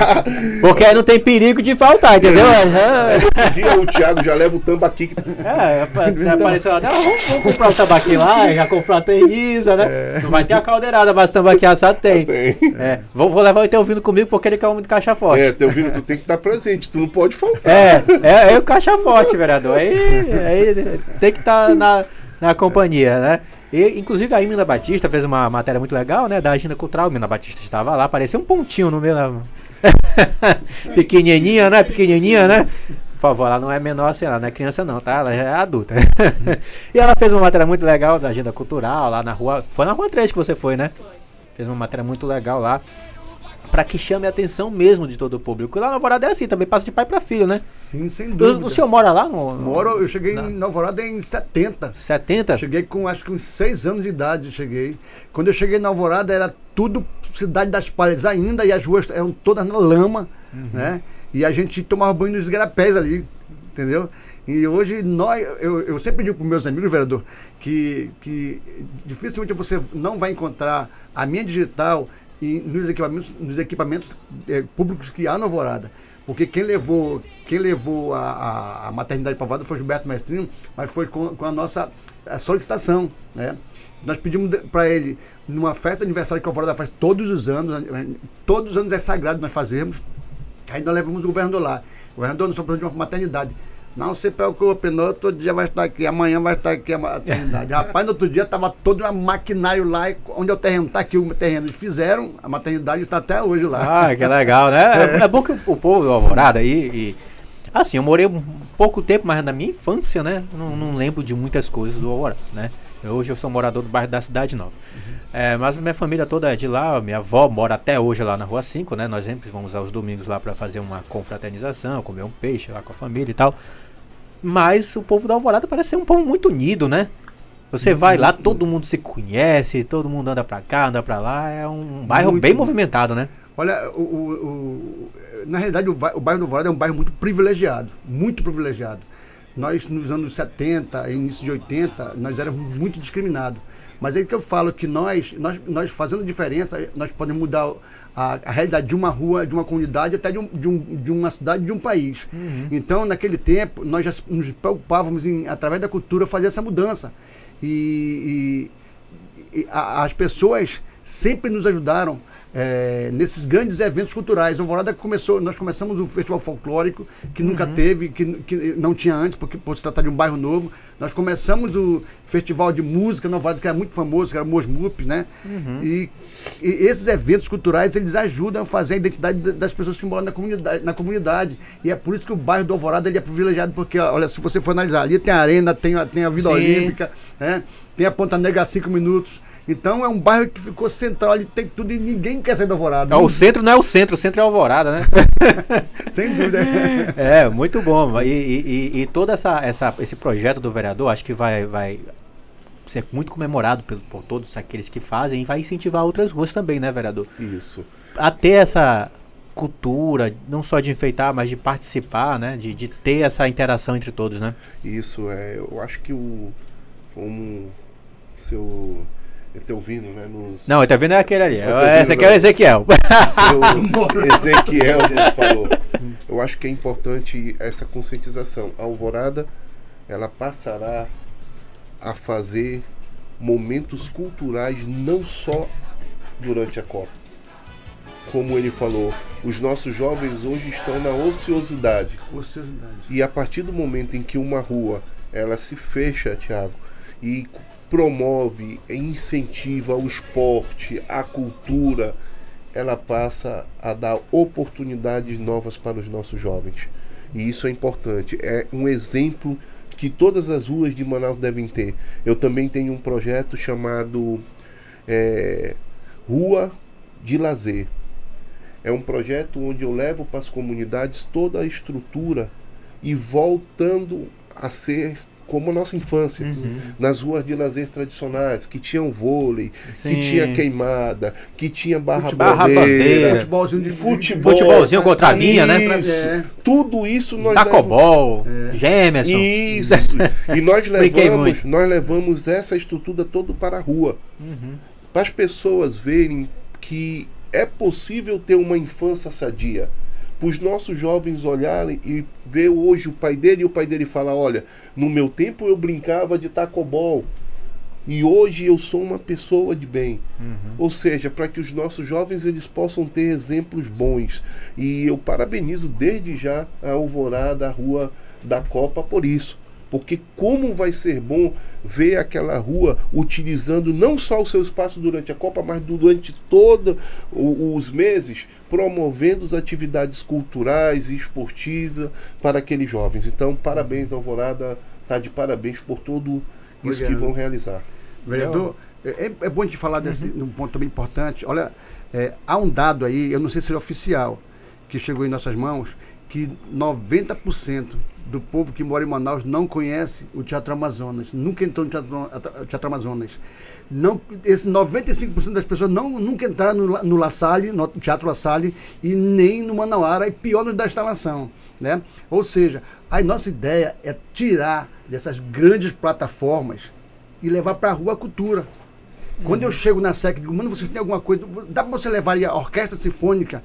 [LAUGHS] Porque aí não tem perigo de faltar, entendeu? É, Esse dia o Thiago já leva o tambaqui. que- é, apa- apareceu até, ah, vamos, vamos comprar o tambaqui lá, já confraterniza, né? Não vai ter a caldeirada, mas o tambaqui assado tem. Tem. É, vou, vou levar o teu ouvindo comigo porque ele quer um de caixa forte. É, teu ouvindo, tu tem que estar presente, tu não pode faltar. É, é, é o caixa forte, vereador. Aí, aí tem que estar na, na companhia, né? E, inclusive a Imina Batista fez uma matéria muito legal, né? Da agenda cultural. A Imina Batista estava lá, parecia um pontinho no meio. da- [LAUGHS] Pequenininha, né? Pequenininha, né? Por favor, ela não é menor assim, ela não é criança não, tá? Ela já é adulta. [LAUGHS] e ela fez uma matéria muito legal da agenda cultural lá na rua. Foi na rua 3 que você foi, né? Fez uma matéria muito legal lá. Pra que chame a atenção mesmo de todo o público. Lá na Alvorada é assim, também passa de pai pra filho, né? Sim, sem dúvida. O, o senhor mora lá no. no Moro, eu cheguei em Nova Alvorada em 70. 70? Cheguei com acho que uns seis anos de idade, cheguei. Quando eu cheguei na Alvorada era tudo cidade das palhas ainda e as ruas eram todas na lama, né? E a gente tomava banho nos igarapés ali, entendeu? E hoje nós, eu, eu sempre digo para meus amigos, vereador, que, que dificilmente você não vai encontrar a minha digital e nos equipamentos, nos equipamentos eh, públicos que há na Alvorada. Porque quem levou, quem levou a, a, a maternidade para Alvorada foi Gilberto Mestrino, mas foi com, com a nossa a solicitação, né? Nós pedimos para ele, numa festa de aniversário que a Alvorada faz todos os anos, todos os anos é sagrado nós fazemos, aí nós levamos o governador lá. O governador, nós estamos precisando de uma maternidade. Não se preocupe, não, outro dia vai estar aqui, amanhã vai estar aqui a maternidade. [LAUGHS] Rapaz, no outro dia estava todo um maquinário lá, onde é o terreno está aqui, o terreno eles fizeram, a maternidade está até hoje lá. Ah, que legal, né? [LAUGHS] É, é bom que o, povo do Alvorada aí. Assim, eu morei um pouco tempo, mas na minha infância, né? Não, não lembro de muitas coisas do Alvorada, né? Hoje eu sou morador do bairro da Cidade Nova. É, mas minha família toda é de lá, minha avó mora até hoje lá na Rua 5, né? Nós sempre vamos aos domingos lá para fazer uma confraternização, comer um peixe lá com a família e tal. Mas o povo da Alvorada parece ser um povo muito unido, né? Você vai lá, todo mundo se conhece, todo mundo anda pra cá, anda pra lá. É um bairro Muito bem movimentado, né? Olha, o, o- o- na realidade, o bairro do Alvorada é um bairro muito privilegiado, muito privilegiado. Nós, nos anos 70, início de 80, nós éramos muito discriminados. Mas é que eu falo que nós, nós, nós fazendo diferença, nós podemos mudar a, a realidade de uma rua, de uma comunidade, até de, um, de, um, de uma cidade, de um país. Então, naquele tempo, nós já nos preocupávamos em, através da cultura, fazer essa mudança. E, e- e a- as pessoas sempre nos ajudaram eh, nesses grandes eventos culturais. Alvorada começou, nós começamos um festival folclórico que nunca teve, que, que não tinha antes, porque por se tratar de um bairro novo. Nós começamos o festival de música Alvorada, que era muito famoso, que era o Mosmup, né? E, e esses eventos culturais, eles ajudam a fazer a identidade da- das pessoas que moram na comunidade, na comunidade. E é por isso que o bairro do Alvorada ele é privilegiado, porque, olha, se você for analisar, ali tem a arena, tem a, tem a Vila Sim. Olímpica, né? Tem a Ponta Negra a cinco minutos. Então é um bairro que ficou central, ali tem tudo e ninguém quer sair do Alvorada. Ah, o centro não é o centro, o centro é Alvorada, né? [LAUGHS] Sem dúvida. [LAUGHS] é, muito bom. E, e, e- e todo essa, essa, esse projeto do vereador, acho que vai, vai ser muito comemorado pelo- por todos aqueles que fazem e vai incentivar outras ruas também, né, vereador? Isso. A ter essa cultura, não só de enfeitar, mas de participar, né? De, de ter essa interação entre todos, né? Isso, é. Eu acho que o. Como o seu. É teu ouvindo, né? Nos, Não, vendo é aquele ali. Tô vendo, Esse aqui é o né? Ezequiel. seu [LAUGHS] Ezequiel nos falou. Eu acho que é importante essa conscientização. A Alvorada, ela passará a fazer momentos culturais não só durante a Copa. Como ele falou, os nossos jovens hoje estão na ociosidade. Ociosidade. E a partir do momento em que uma rua ela se fecha, Tiago, e promove, e incentiva o esporte, a cultura, ela passa a dar oportunidades novas para os nossos jovens. E isso é importante. É um exemplo que todas as ruas de Manaus devem ter. Eu também tenho um projeto chamado é, Rua de Lazer. É um projeto onde eu levo para as comunidades toda a estrutura e voltando a ser como a nossa infância, Uhum. nas ruas de lazer tradicionais, que tinham vôlei, Sim. que tinha queimada, que tinha barra Futebol. Barra bandeira, bandeira. Futebolzinho de futebol, Futebolzinho com travinha, né? Isso. É. Tudo isso nós Tacobol, É. Gemerson. Isso. E nós [LAUGHS] levamos, nós levamos essa estrutura toda para a rua. Uhum. Para as pessoas verem que é possível ter uma infância sadia. Para os nossos jovens olharem e ver hoje o pai dele e o pai dele falar, olha, no meu tempo eu brincava de tacobol. E hoje eu sou uma pessoa de bem. Ou seja, para que os nossos jovens eles possam ter exemplos bons. E eu parabenizo desde já a Alvorada, a Rua da Copa por isso. Porque como vai ser bom ver aquela rua utilizando não só o seu espaço durante a Copa, mas durante todos os meses, promovendo as atividades culturais e esportivas para aqueles jovens. Então, parabéns, Alvorada, tá de parabéns por tudo isso que vão realizar. Vereador, é, é bom a gente falar desse Uhum. um ponto também importante. Olha, é, há um dado aí, eu não sei se é oficial, que chegou em nossas mãos, que 90% do povo que mora em Manaus não conhece o Teatro Amazonas, nunca entrou no Teatro, Teatro Amazonas. Não, esse 95% das pessoas não, nunca entraram no, no La Salle, no Teatro La Salle, e nem no Manauara, e pior no da instalação. Né? Ou seja, a nossa ideia é tirar dessas grandes plataformas e levar para a rua a cultura. Quando eu chego na SEC digo, mano, vocês têm alguma coisa, dá para você levar a orquestra sinfônica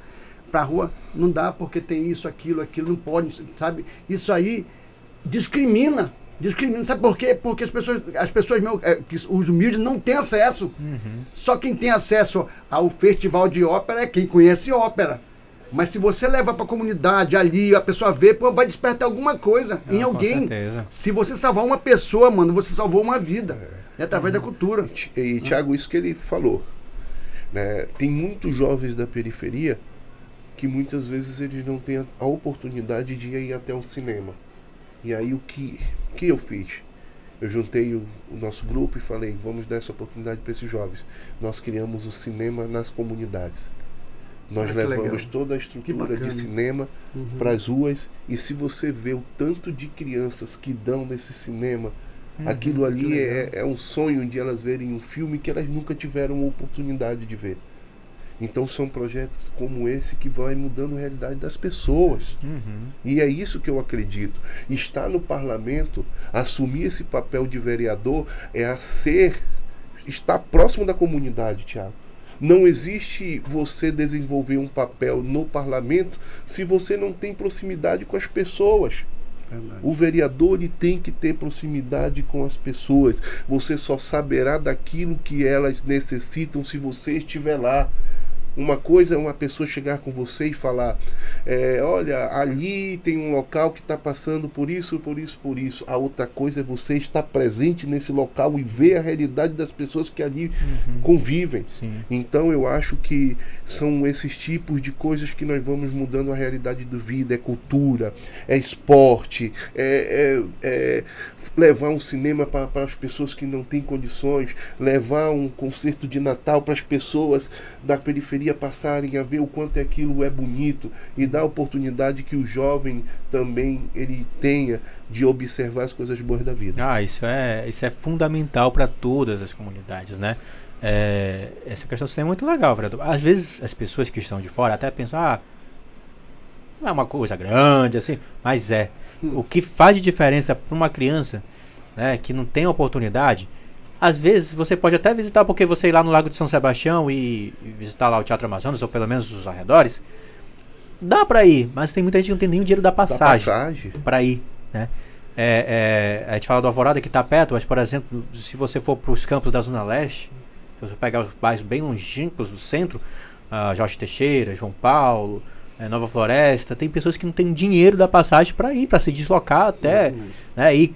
para a rua? Não dá porque tem isso, aquilo, aquilo, não pode, sabe? Isso aí discrimina. Discrimina. Sabe por quê? Porque as pessoas, as pessoas meu, é, que os humildes não têm acesso. Só quem tem acesso ao festival de ópera é quem conhece ópera. Mas se você leva para a comunidade ali, a pessoa vê, pô, vai despertar alguma coisa em com alguém. certeza. Se você salvar uma pessoa, mano, você salvou uma vida. É através da cultura. E, Tiago, isso que ele falou. Né? Tem muitos jovens da periferia que muitas vezes eles não têm a- oportunidade de ir até um cinema. E aí o que, o que eu fiz? Eu juntei o, o nosso grupo e falei, vamos dar essa oportunidade para esses jovens. Nós criamos o cinema nas comunidades. Nós Ah, levamos toda a estrutura de cinema Uhum. para as ruas e se você vê o tanto de crianças que dão nesse cinema, aquilo ali é, é um sonho de elas verem um filme que elas nunca tiveram a oportunidade de ver. Então são projetos como esse que vai mudando a realidade das pessoas. Uhum. E é isso que eu acredito. Estar no parlamento, assumir esse papel de vereador é a ser estar próximo da comunidade, Tiago. Não existe você desenvolver um papel no parlamento se você não tem proximidade com as pessoas. O vereador ele tem que ter proximidade com as pessoas. Você só saberá daquilo que elas necessitam se você estiver lá. Uma coisa é uma pessoa chegar com você e falar: é, Olha, ali tem um local que está passando por isso, por isso, por isso. A outra coisa é você estar presente nesse local e ver a realidade das pessoas que ali convivem. Sim. Então eu acho que são esses tipos de coisas que nós vamos mudando a realidade do vida. É cultura, é esporte, é, é- é levar um cinema para as pessoas que não têm condições, levar um concerto de Natal para as pessoas da periferia passarem a ver o quanto aquilo é bonito e dar a oportunidade que o jovem também ele tenha de observar as coisas boas da vida. Ah, isso é, isso é fundamental para todas as comunidades, né? É, essa questão é muito legal, vereador. Às vezes as pessoas que estão de fora até pensam, ah, não é uma coisa grande assim, mas é. O que faz de diferença para uma criança né, que não tem oportunidade, às vezes você pode até visitar porque você ir lá no Lago de São Sebastião e, visitar lá o Teatro Amazonas, ou pelo menos os arredores, dá para ir, mas tem muita gente que não tem nem o dinheiro da Da passagem passagem. para ir, né? É, é, a gente fala do Alvorada que está perto, mas por exemplo, se você for para os campos da Zona Leste, se você pegar os bairros bem longínquos do centro, ah, Jorge Teixeira, João Paulo, eh, Nova Floresta, tem pessoas que não têm dinheiro da passagem para ir, para se deslocar até, né? E,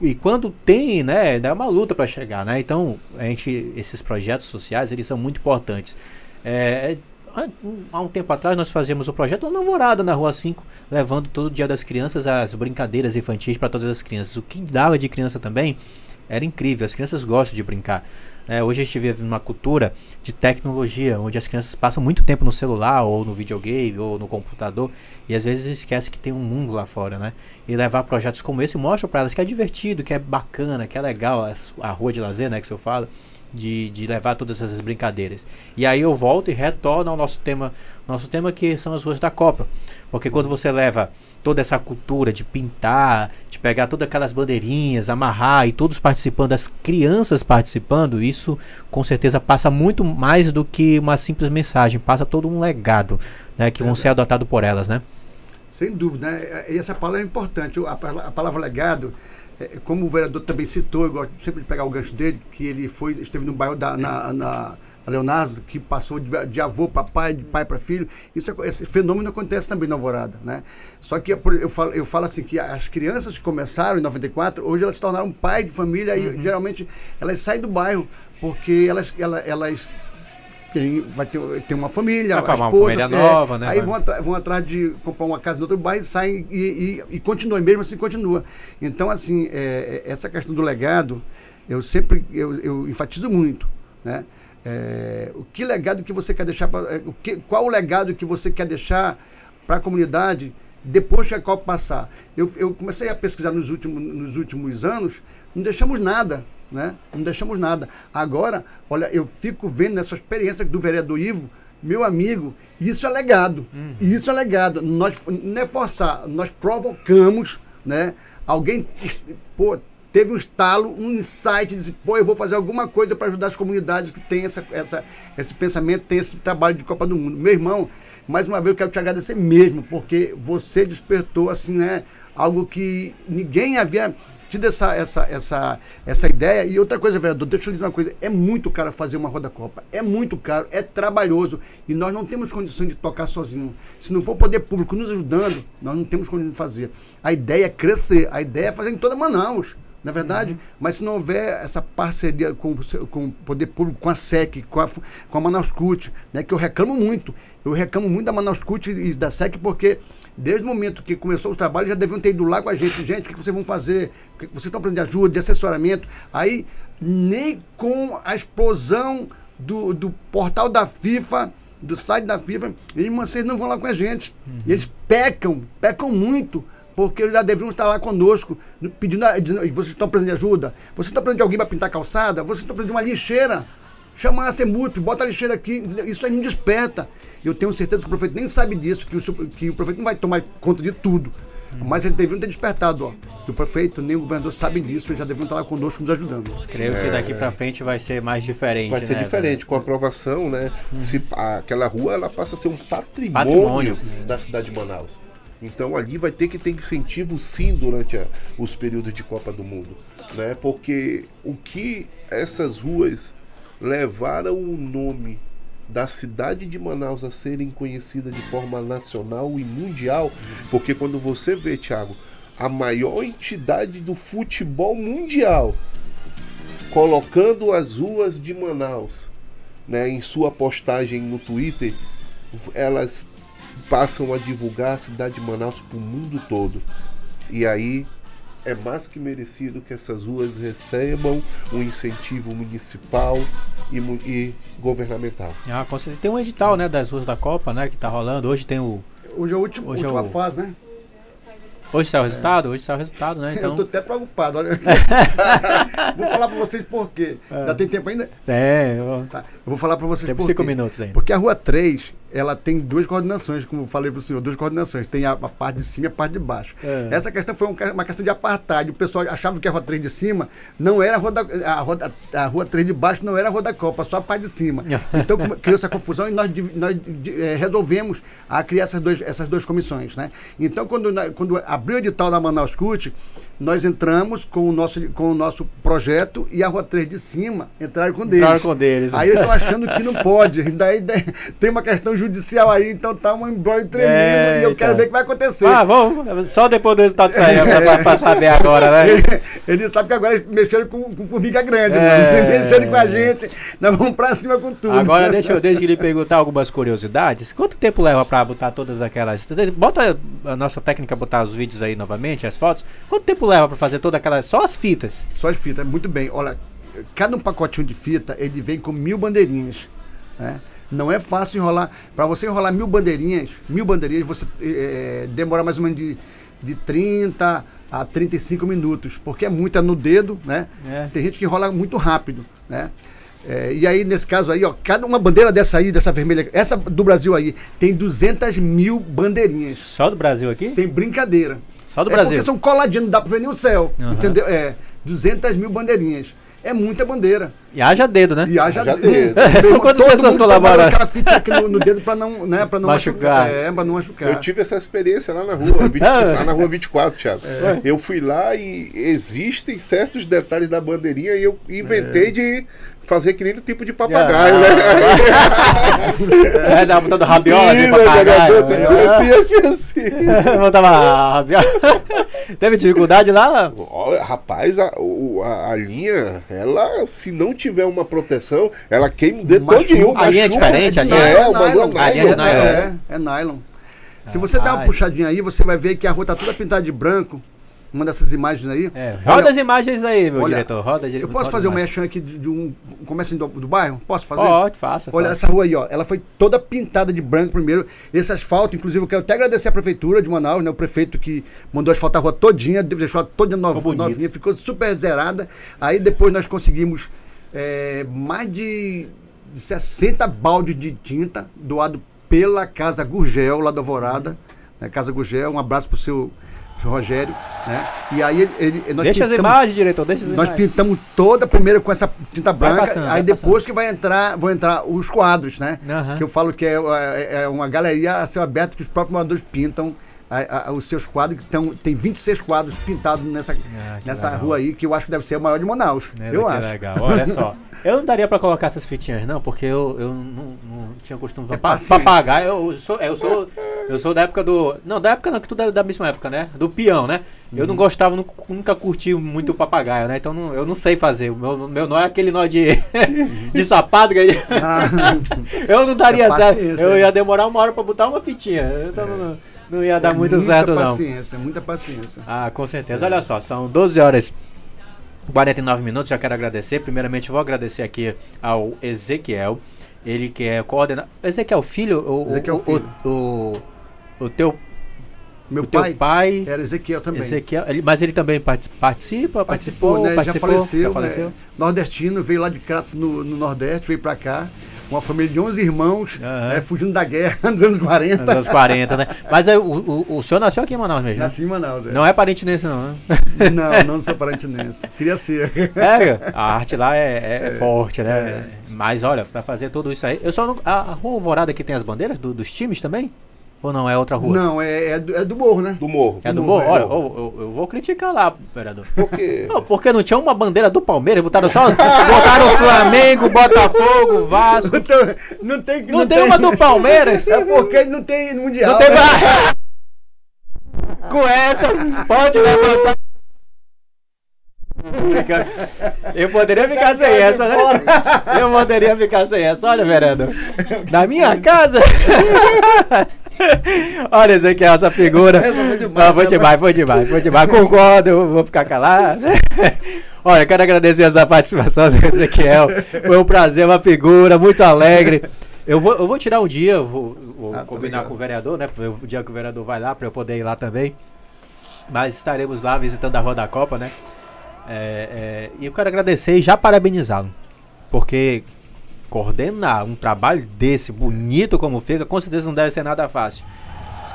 e quando tem, né, dá uma luta para chegar, né? Então, a gente, esses projetos sociais, eles são muito importantes. É, um- há um tempo atrás nós fazíamos o projeto Namorada na Rua 5, levando todo dia das crianças as brincadeiras infantis para todas as crianças. O que dava de criança também era incrível, as crianças gostam de brincar. Né? hoje a gente vive numa cultura de tecnologia, onde as crianças passam muito tempo no celular, ou no videogame, ou no computador, e às vezes esquece que tem um mundo lá fora, né? E levar projetos como esse mostra para elas que é divertido, que é bacana, que é legal a rua de lazer, né, que o senhor fala, de, de levar todas essas brincadeiras. E aí eu volto e retorno ao nosso tema, nosso tema que são as ruas da Copa. Porque quando você leva toda essa cultura de pintar, de pegar todas aquelas bandeirinhas, amarrar e todos participando, as crianças participando, isso com certeza passa muito mais do que uma simples mensagem, passa todo um legado, né, que vão ser adotado por elas, né? Sem dúvida, né? E essa palavra é importante. A pala- a palavra legado, como o vereador também citou, eu gosto sempre de pegar o gancho dele, que ele foi, esteve no bairro da na, na- da Leonardo, que passou de, de avô para pai, de pai para filho. Isso, é- esse fenômeno acontece também na Alvorada, né? Só que eu falo, eu falo assim que as crianças que começaram em 94, hoje elas se tornaram pai de família e geralmente elas saem do bairro porque elas, elas, elas tem, vai ter, tem uma família, Vai formar uma esposa, família é, nova, né? Aí Vai- vão, atra- vão atrás de comprar uma casa no outro bairro, saem e, e, e continuam, mesmo assim continua. Então, assim, é, é, essa questão do legado, eu sempre eu, eu enfatizo muito, né? É, o que legado que você quer deixar pra, é, o que, qual o legado que você quer deixar para a comunidade depois que a Copa passar? Eu, eu comecei a pesquisar nos últimos, nos últimos anos, não deixamos nada, né? Não deixamos nada. Agora, olha, eu fico vendo essa experiência do vereador Ivo, meu amigo, isso é legado. Isso é legado. Nós não é forçar, nós provocamos, né? Alguém pô, teve um estalo, um insight, disse, pô, eu vou fazer alguma coisa para ajudar as comunidades que têm essa, essa, esse pensamento, tem esse trabalho de Copa do Mundo. Meu irmão, mais uma vez eu quero te agradecer mesmo, porque você despertou assim, né, algo que ninguém havia tido essa, essa, essa, essa ideia. E outra coisa, vereador, deixa eu dizer uma coisa: é muito caro fazer uma roda Copa. É muito caro, é trabalhoso. E nós não temos condições de tocar sozinho. Se não for o poder público nos ajudando, nós não temos condições de fazer. A ideia é crescer, a ideia é fazer em toda Manaus. Não é verdade? Mas se não houver essa parceria com, com o poder público, com a SEC, com a, com a Manaus CUT, né, que eu reclamo muito. Eu reclamo muito da Manaus CUT e da SEC porque desde o momento que começou os trabalhos já deviam ter ido lá com a gente. Gente, o que vocês vão fazer? O que vocês estão precisando de ajuda, de assessoramento? Aí, nem com a explosão do, do portal da FIFA, do site da FIFA, eles, vocês não vão lá com a gente. E eles pecam, pecam muito porque eles já deveriam estar lá conosco, no- pedindo, dizendo, "E vocês estão precisando de ajuda? Vocês estão precisando de alguém para pintar calçada? Vocês estão precisando de uma lixeira? Chama a Semurp, bota a lixeira aqui, isso aí não desperta. Eu tenho certeza que o prefeito nem sabe disso, que o, que o prefeito não vai tomar conta de tudo. Mas eles deveriam ter despertado, ó. Que o prefeito nem o governador sabem disso, eles já deveriam estar lá conosco nos ajudando. Creio que daqui pra frente vai ser mais diferente, Vai ser né, diferente com a aprovação, né? Se, a- aquela rua ela passa a ser um patrimônio, Patrimônio. da cidade de Manaus. Então ali vai ter que ter incentivo sim durante a- os períodos de Copa do Mundo, né? Porque o que essas ruas levaram o nome da cidade de Manaus a serem conhecidas de forma nacional e mundial, porque quando você vê, Thiago, a maior entidade do futebol mundial colocando as ruas de Manaus né, em sua postagem no Twitter, elas passam a divulgar a cidade de Manaus para o mundo todo. E aí é mais que merecido que essas ruas recebam um incentivo municipal e, e governamental. Ah, com certeza. Tem um edital, né, das ruas da Copa, né, que tá rolando. Hoje tem o... Hoje é a última, Hoje é última o- fase, né? Hoje saiu o resultado? Hoje saiu o resultado, né? [LAUGHS] Eu tô Então... até preocupado, olha. [LAUGHS] vou falar para vocês por quê. Já tem tempo ainda? É, eu- Tá. Eu vou falar para vocês Temos por cinco quê. minutos ainda. Porque a Rua 3, ela tem duas coordenações, como eu falei para o senhor, duas coordenações. Tem a, a parte de cima e a parte de baixo. É. Essa questão foi um uma questão de apartheid. O pessoal achava que a Rua 3 de cima não era a Rua, da, a, rua, a rua 3 de baixo não era a Rua da Copa, só a parte de cima. [LAUGHS] Então criou essa confusão e nós, nós eh, resolvemos a criar essas, dois, essas duas comissões. Né? Então, quando, quando abriu o edital da Manaus CUT, nós entramos com o nosso, com o nosso projeto e a Rua 3 de cima entraram com deles. Entraram com deles. Aí eu tô achando que não pode. [LAUGHS] Daí, daí tem uma questão judicial aí, então tá um embrólio tremendo É, e eu quero então. ver o que vai acontecer. Ah, vamos. Só depois do resultado sair [LAUGHS] pra, pra saber agora, né? Ele, ele sabe que agora eles mexeram com, com formiga grande, É. mano. Se mexerem com a gente, nós vamos pra cima com tudo. Agora deixa eu, eu lhe perguntar algumas curiosidades. Quanto tempo leva pra botar todas aquelas. Bota a nossa técnica botar os vídeos aí novamente, as fotos. Quanto tempo leva pra fazer todas aquelas. Só as fitas? Só as fitas, muito bem. Olha, cada um pacotinho de fita, ele vem com mil bandeirinhas. Né? Não é fácil enrolar. Para você enrolar mil bandeirinhas, mil bandeirinhas, você eh, demora mais ou menos de, de 30 a 35 minutos, porque é muita no dedo, né? É. Tem gente que enrola muito rápido, né? Eh, e aí, nesse caso aí, ó, cada uma bandeira dessa aí, dessa vermelha, essa do Brasil aí, tem 200 mil bandeirinhas. Só do Brasil aqui? Sem brincadeira. Só do é Brasil. porque são coladinhos, não dá pra ver nem o céu. Aham. Entendeu? É, 200 mil bandeirinhas. É muita bandeira. E haja dedo, né? E haja Haja dedo. dedo. [LAUGHS] São quantas Todo pessoas colaboram? aquela fita aqui no, no dedo pra não, né, pra não Machucar. machucar. É, pra não machucar. Eu tive essa experiência lá na rua, 20 Ah. [LAUGHS] lá na rua 24, Thiago. É. Eu fui lá e existem certos detalhes da bandeirinha e eu inventei É. de fazer que nem o tipo de papagaio, Ah, né? É, [LAUGHS] tava botando rabiola assim, papagaio. que ser assim, assim, assim. [LAUGHS] Botava rabiola. Teve dificuldade lá? Olha, rapaz, a, a, a linha, ela, se não tiver uma proteção, ela queima o dedo todinho. A linha é diferente, a linha é, é nylon. A linha de nylon, nylon. É, é nylon. Se você der uma Rapaz. puxadinha aí, você vai ver que a rua tá toda pintada de branco. Uma dessas imagens aí. É, Olha, roda as imagens aí, meu olha, diretor. Roda, Eu diretor. posso fazer um merchan aqui de, de um comércio do, do bairro? Posso fazer? Pode, faça. Olha, faça. essa rua aí, ó, ela foi toda pintada de branco primeiro. Esse asfalto, inclusive, eu quero até agradecer a prefeitura de Manaus, né? O prefeito que mandou asfaltar a rua todinha, deixou ela toda nova, Ficou novinha, ficou super zerada. Aí depois nós conseguimos é, mais de, de 60 baldes de tinta doado pela Casa Gurgel, lá da Alvorada. Né? Casa Gurgel, um abraço pro seu, seu Rogério. Né? E aí ele, ele- nós Deixa as pintamos- imagens, diretor. Deixa as nós imagens. pintamos toda primeiro com essa tinta branca, passando, aí depois que vai entrar, vão entrar os quadros, né? Aham. Que eu falo que é, é- é uma galeria a céu aberto que os próprios moradores pintam a- a- os seus quadros, que tão, tem 26 quadros pintados nessa, Ah, nessa legal. rua aí, que eu acho que deve ser o maior de Manaus. É, eu que acho. legal. Olha só. [LAUGHS] Eu não daria pra colocar essas fitinhas, não, porque eu, eu não, não tinha costume É pa- paciência. papagaio. Eu sou, eu sou. Eu sou da época do. Não, da época não, que tudo é da mesma época, né? Do peão, né? Eu Uhum. não gostava, nunca, curti muito o papagaio, né? Então não- eu não sei fazer. O meu, meu nó é aquele nó de, [LAUGHS] de sapato. Que Ah, [LAUGHS] eu não daria É certo. Eu é. ia demorar uma hora pra botar uma fitinha. Então não, não ia dar muito muita certo, não. paciência, muita paciência. Ah, com certeza. Olha só, são 12 horas e 49 minutos. Já quero agradecer. Primeiramente, vou agradecer aqui ao Ezequiel. Ele que é coordenador. Ezequiel, filho? O, Ezequiel, o, filho. O, o, o teu, Meu o teu pai, pai. era Ezequiel também. Ezequiel, ele- mas ele também partic- participa? Participou, Participou, né? participou, já faleceu, já faleceu? né? Nordestino, veio lá de Crato no, no Nordeste, veio pra cá. Uma família de 11 irmãos, Aham. né, fugindo da guerra [LAUGHS] nos anos 40. Nos anos 40, né? Mas aí, o, o, o senhor nasceu aqui em Manaus mesmo? né? Nasci em Manaus. é. Não é parentinense, não, né? [LAUGHS] Não, não sou parantinense. Queria ser. [LAUGHS] É, a arte lá é, é forte, né? Mas olha, pra fazer tudo isso aí. Eu só não. A, a rua Alvorada que tem as bandeiras do- dos times também? Ou não? É outra rua? Não, é, é, do, é do morro, né? Do morro. É do do morro? morro, Olha, é. eu, eu- eu vou criticar lá, vereador. Por quê? Não, porque não tinha uma bandeira do Palmeiras, botaram só. botaram Flamengo, Botafogo, Vasco. Então, não tem Não, tem uma do Palmeiras? É porque não tem mundial. Não tem né? Com essa, pode levantar. Eu poderia ficar sem essa, né? Eu poderia ficar sem essa. Olha, vereador. Na minha casa. [LAUGHS] Olha, Ezequiel, essa figura. Essa foi demais, Não, foi essa- demais, foi demais, foi demais. Concordo, eu vou ficar calado. [LAUGHS] Olha, quero agradecer essa participação, Ezequiel. Foi um prazer, uma figura muito alegre. Eu vou, eu vou tirar um dia, vou, vou Ah, tá combinar com o vereador, né? O dia que o vereador vai lá, para eu poder ir lá também. Mas estaremos lá visitando a Rua da Copa, né? É, é, e eu quero agradecer e já parabenizá-lo. Porque coordenar um trabalho desse, bonito como fica, com certeza não deve ser nada fácil.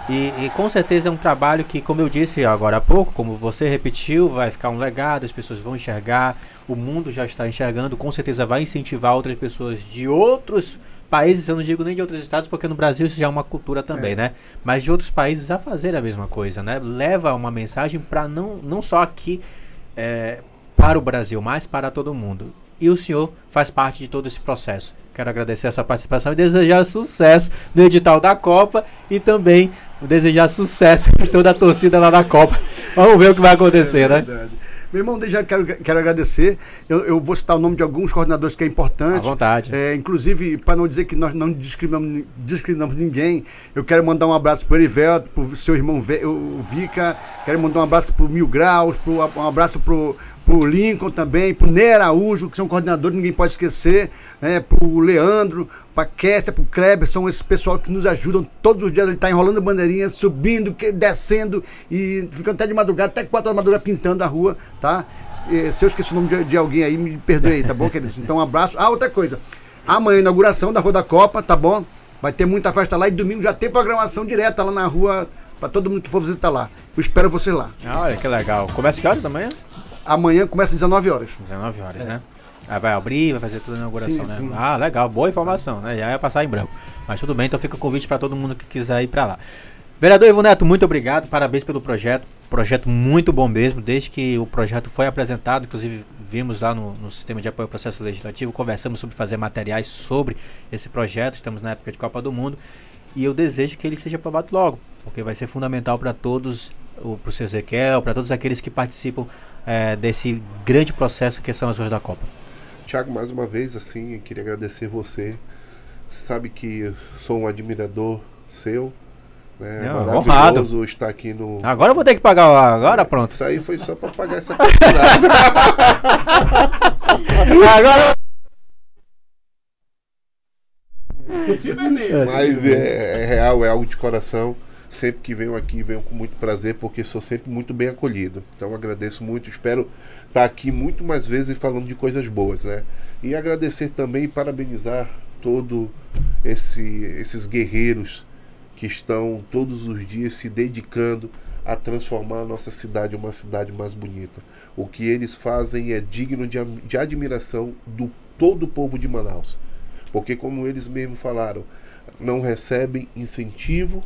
E, e com certeza é um trabalho que, como eu disse agora há pouco, como você repetiu, vai ficar um legado, as pessoas vão enxergar, o mundo já está enxergando, com certeza vai incentivar outras pessoas de outros países, eu não digo nem de outros estados, porque no Brasil isso já é uma cultura também, É. né? Mas de outros países a fazer a mesma coisa, né? Leva uma mensagem para não, não só aqui é, para o Brasil, mas para todo mundo. E o senhor faz parte de todo esse processo. Quero agradecer a sua participação e desejar sucesso no edital da Copa e também desejar sucesso [LAUGHS] em toda a torcida lá na Copa. Vamos ver o que vai acontecer, né? É Verdade. Meu irmão, desde já quero, quero agradecer. Eu, eu vou citar o nome de alguns coordenadores que é importante. À vontade. É, inclusive, para não dizer que nós não discriminamos, discriminamos ninguém, eu quero mandar um abraço para o Erivelto, para o seu irmão o Vica, quero mandar um abraço para o Mil Graus, pro, um abraço para o Lincoln também, para o Ney Araújo, que são coordenadores, ninguém pode esquecer, né, para o Leandro, para Kessia, para o Kleber, são esse pessoal que nos ajudam todos os dias. Ele está enrolando bandeirinha, subindo, descendo e ficando até de madrugada, até quatro horas da madrugada pintando a rua, tá? Eh, se eu esqueci o nome de, de alguém aí, me perdoe aí, tá bom, queridos? Então, um abraço. Ah, outra coisa. Amanhã, inauguração da Rua da Copa, tá bom? Vai ter muita festa lá e domingo já tem programação direta lá na rua para todo mundo que for visitar lá. Eu espero vocês lá. Ah, Olha que legal. Começa que horas amanhã? Amanhã começa às 19 horas. 19 horas, né? Aí vai abrir, vai fazer toda a inauguração, Sim, né? sim. Ah, legal, boa informação, né? Já ia passar em branco. Mas tudo bem, então fica o convite para todo mundo que quiser ir para lá. Vereador Ivo Neto, muito obrigado, parabéns pelo projeto. Projeto muito bom mesmo, desde que o projeto foi apresentado, inclusive vimos lá no, no sistema de apoio ao processo legislativo, conversamos sobre fazer materiais sobre esse projeto, estamos na época de Copa do Mundo, e eu desejo que ele seja aprovado logo, porque vai ser fundamental para todos, para o seu Ezequiel, para todos aqueles que participam eh, desse grande processo que são as ruas da Copa. Tiago, mais uma vez, assim, eu queria agradecer você. Você sabe que eu sou um admirador seu. Né? É Não, maravilhoso estar aqui no. Agora eu vou ter que pagar, o- agora pronto. Isso aí foi só para pagar essa quantidade. [LAUGHS] Agora Mas é, é real, é algo de coração. Sempre que venho aqui, venho com muito prazer, porque sou sempre muito bem acolhido. Então agradeço muito, espero estar aqui muito mais vezes falando de coisas boas, né? E agradecer também e parabenizar todo esse, esses guerreiros que estão todos os dias se dedicando a transformar a nossa cidade em uma cidade mais bonita. O que eles fazem é digno de, de admiração do todo o povo de Manaus. Porque, como eles mesmos falaram, não recebem incentivo,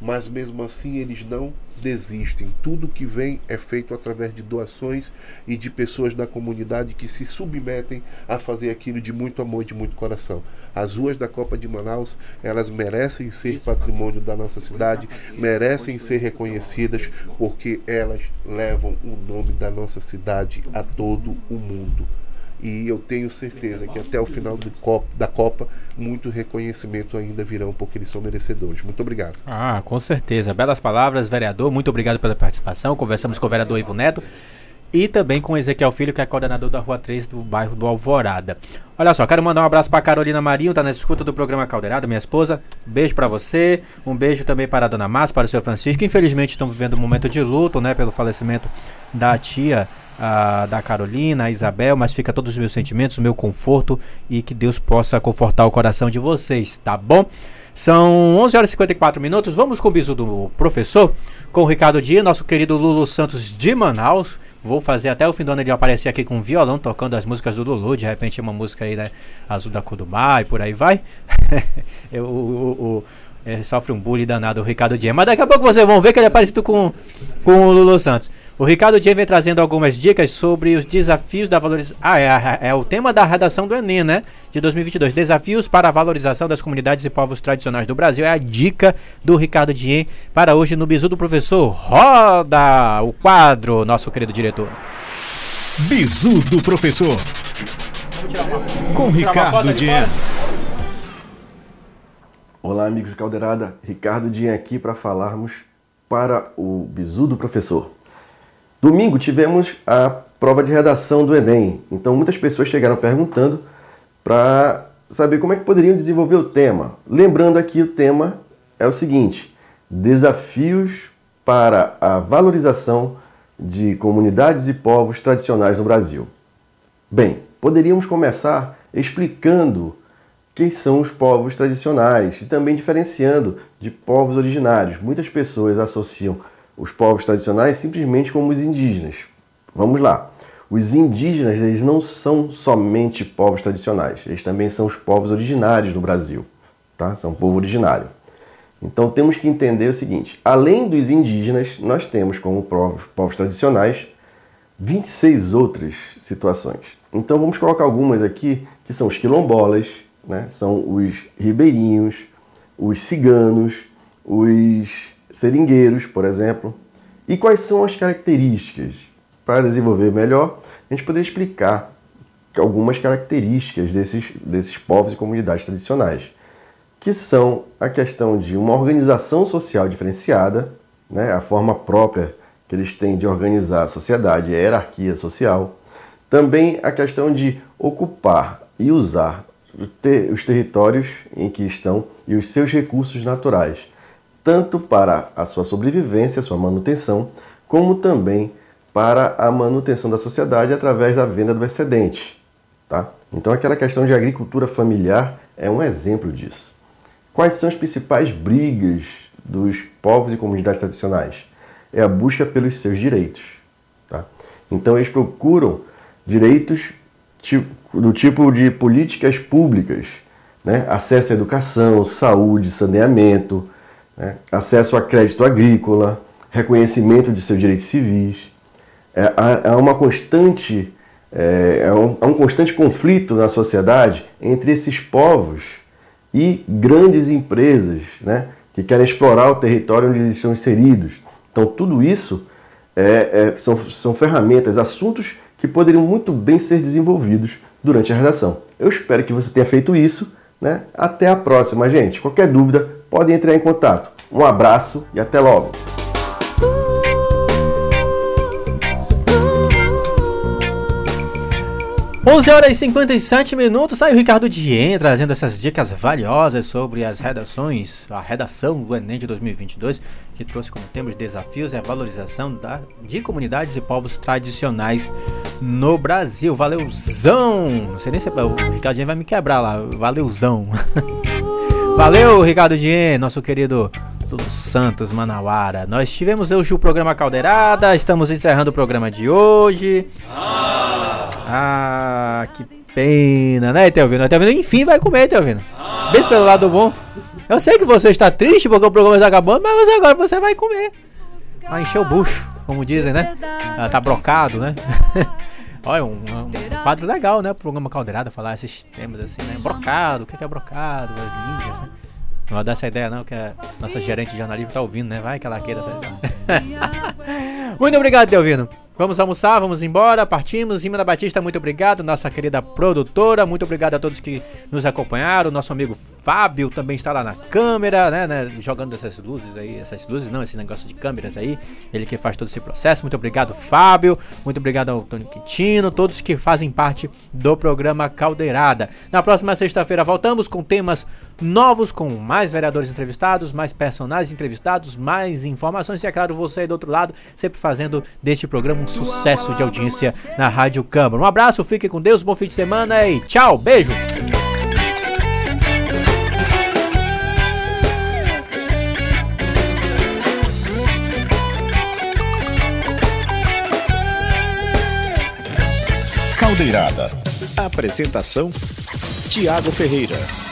mas mesmo assim eles não desistem. Tudo que vem é feito através de doações e de pessoas da comunidade que se submetem a fazer aquilo de muito amor e de muito coração. As ruas da Copa de Manaus, elas merecem ser patrimônio da nossa cidade, merecem ser reconhecidas porque elas levam o nome da nossa cidade a todo o mundo. E eu tenho certeza que até o final Copa- da Copa, muito reconhecimento ainda virão, porque eles são merecedores. Muito obrigado. Ah, com certeza. Belas palavras, vereador. Muito obrigado pela participação. Conversamos com o vereador Ivo Neto e também com Ezequiel Filho, que é coordenador da Rua 3 do bairro do Alvorada. Olha só, quero mandar um abraço para Carolina Marinho, tá na escuta do programa Caldeirada, minha esposa. Beijo para você. Um beijo também para a dona Márcia, para o seu Francisco. Infelizmente estão vivendo um momento de luto, né, pelo falecimento da tia da Carolina, a Isabel, mas fica todos os meus sentimentos, o meu conforto e que Deus possa confortar o coração de vocês, tá bom? São 11 horas e 54 minutos. Vamos com o bisu do professor, com o Ricardo Dia, nosso querido Lulu Santos de Manaus. Vou fazer até o fim do ano ele aparecer aqui com um violão tocando as músicas do Lulu. De repente, uma música aí, né? Azul da cor mar e por aí vai. [LAUGHS] Eu- o- o- é, sofre um bullying danado o Ricardo Dia. Mas daqui a pouco vocês vão ver que ele é parecido com, com o Lulu Santos. O Ricardo Dia vem trazendo algumas dicas sobre os desafios da valorização. Ah, é, a- é o tema da redação do Enem, né? De 2022. Desafios para a valorização das comunidades e povos tradicionais do Brasil. É a dica do Ricardo Dien para hoje no Bisu do Professor. Roda o quadro, nosso querido diretor. Bizu do professor. Com Ricardo Dian. Olá, amigos Caldeirada. Ricardo Dinha aqui para falarmos para o Bizu do Professor. Domingo tivemos a prova de redação do Enem, então muitas pessoas chegaram perguntando para saber como é que poderiam desenvolver o tema. Lembrando aqui, o tema é o seguinte: desafios para a valorização de comunidades e povos tradicionais no Brasil. Bem, poderíamos começar explicando quem são os povos tradicionais e também diferenciando de povos originários. Muitas pessoas associam os povos tradicionais simplesmente como os indígenas. Vamos lá. os indígenas eles não são somente povos tradicionais, eles também são os povos originários do Brasil, tá? São povo originário. Então temos que entender o seguinte: além dos indígenas, nós temos como povos, povos tradicionais 26 outras situações. Então vamos colocar algumas aqui que são os quilombolas, né? são os ribeirinhos, os ciganos, os seringueiros, por exemplo. E quais são as características? Para desenvolver melhor, a gente poderia explicar algumas características desses, desses povos e comunidades tradicionais que são a questão de uma organização social diferenciada, né, a forma própria que eles têm de organizar a sociedade, a hierarquia social. Também a questão de ocupar e usar os territórios em que estão e os seus recursos naturais, tanto para a sua sobrevivência, sua manutenção, como também para a manutenção da sociedade através da venda do excedente. Tá? Então, aquela questão de agricultura familiar é um exemplo disso. Quais são as principais brigas dos povos e comunidades tradicionais? É a busca pelos seus direitos. Tá? Então eles procuram direitos do tipo de políticas públicas, né? acesso à educação, saúde, saneamento, né? acesso a crédito agrícola, reconhecimento de seus direitos civis. É, há, uma constante, é, há um, um constante conflito na sociedade entre esses povos e grandes empresas né, que querem explorar o território onde eles são inseridos. Então, tudo isso é, é, são, são ferramentas, assuntos que poderiam muito bem ser desenvolvidos durante a redação. Eu espero que você tenha feito isso. Né? Até a próxima, gente. Qualquer dúvida, pode entrar em contato. Um abraço e até logo! 11 horas e 57 minutos, sai o Ricardo Dien trazendo essas dicas valiosas sobre as redações, a redação do Enem de 2022, que trouxe como tema os desafios e a valorização da, de comunidades e povos tradicionais no Brasil. Valeuzão! Não sei nem se o Ricardo Dien vai me quebrar lá, valeuzão! [LAUGHS] Valeu, Ricardo Dien, nosso querido dos Santos, Manauara. Nós tivemos hoje o programa Caldeirada, estamos encerrando o programa de hoje. Ah, que pena, né, Telvino? Telvino, enfim, vai comer, Telvino. Beijo pelo lado bom. Eu sei que você está triste porque o programa está acabando, mas agora você vai comer. Vai encher o bucho, como dizem, né? Ah, tá brocado, né? [LAUGHS] Olha, um, um, quadro legal, né? O programa Caldeirada falar esses temas assim, né? Brocado, o que é brocado, as línguas, né? Não vai dar essa ideia não, que a nossa gerente de jornalismo tá ouvindo, né? Vai que ela queira essa ideia. [LAUGHS] Muito obrigado, Delvino. Vamos almoçar, vamos embora, partimos. Rima da Batista, muito obrigado. Nossa querida produtora, muito obrigado a todos que nos acompanharam. Nosso amigo Fábio também está lá na câmera, né, né, jogando essas luzes aí, essas luzes não, esse negócio de câmeras aí. Ele que faz todo esse processo. Muito obrigado, Fábio. Muito obrigado ao Tony Quintino, todos que fazem parte do programa Caldeirada. Na próxima sexta-feira voltamos com temas novos, com mais vereadores entrevistados, mais personagens entrevistados, mais informações e, é claro, você aí do outro lado, sempre fazendo deste programa um sucesso de audiência na Rádio Câmara. Um abraço, fique com Deus, bom fim de semana e tchau, beijo! Caldeirada. Apresentação: Tiago Ferreira.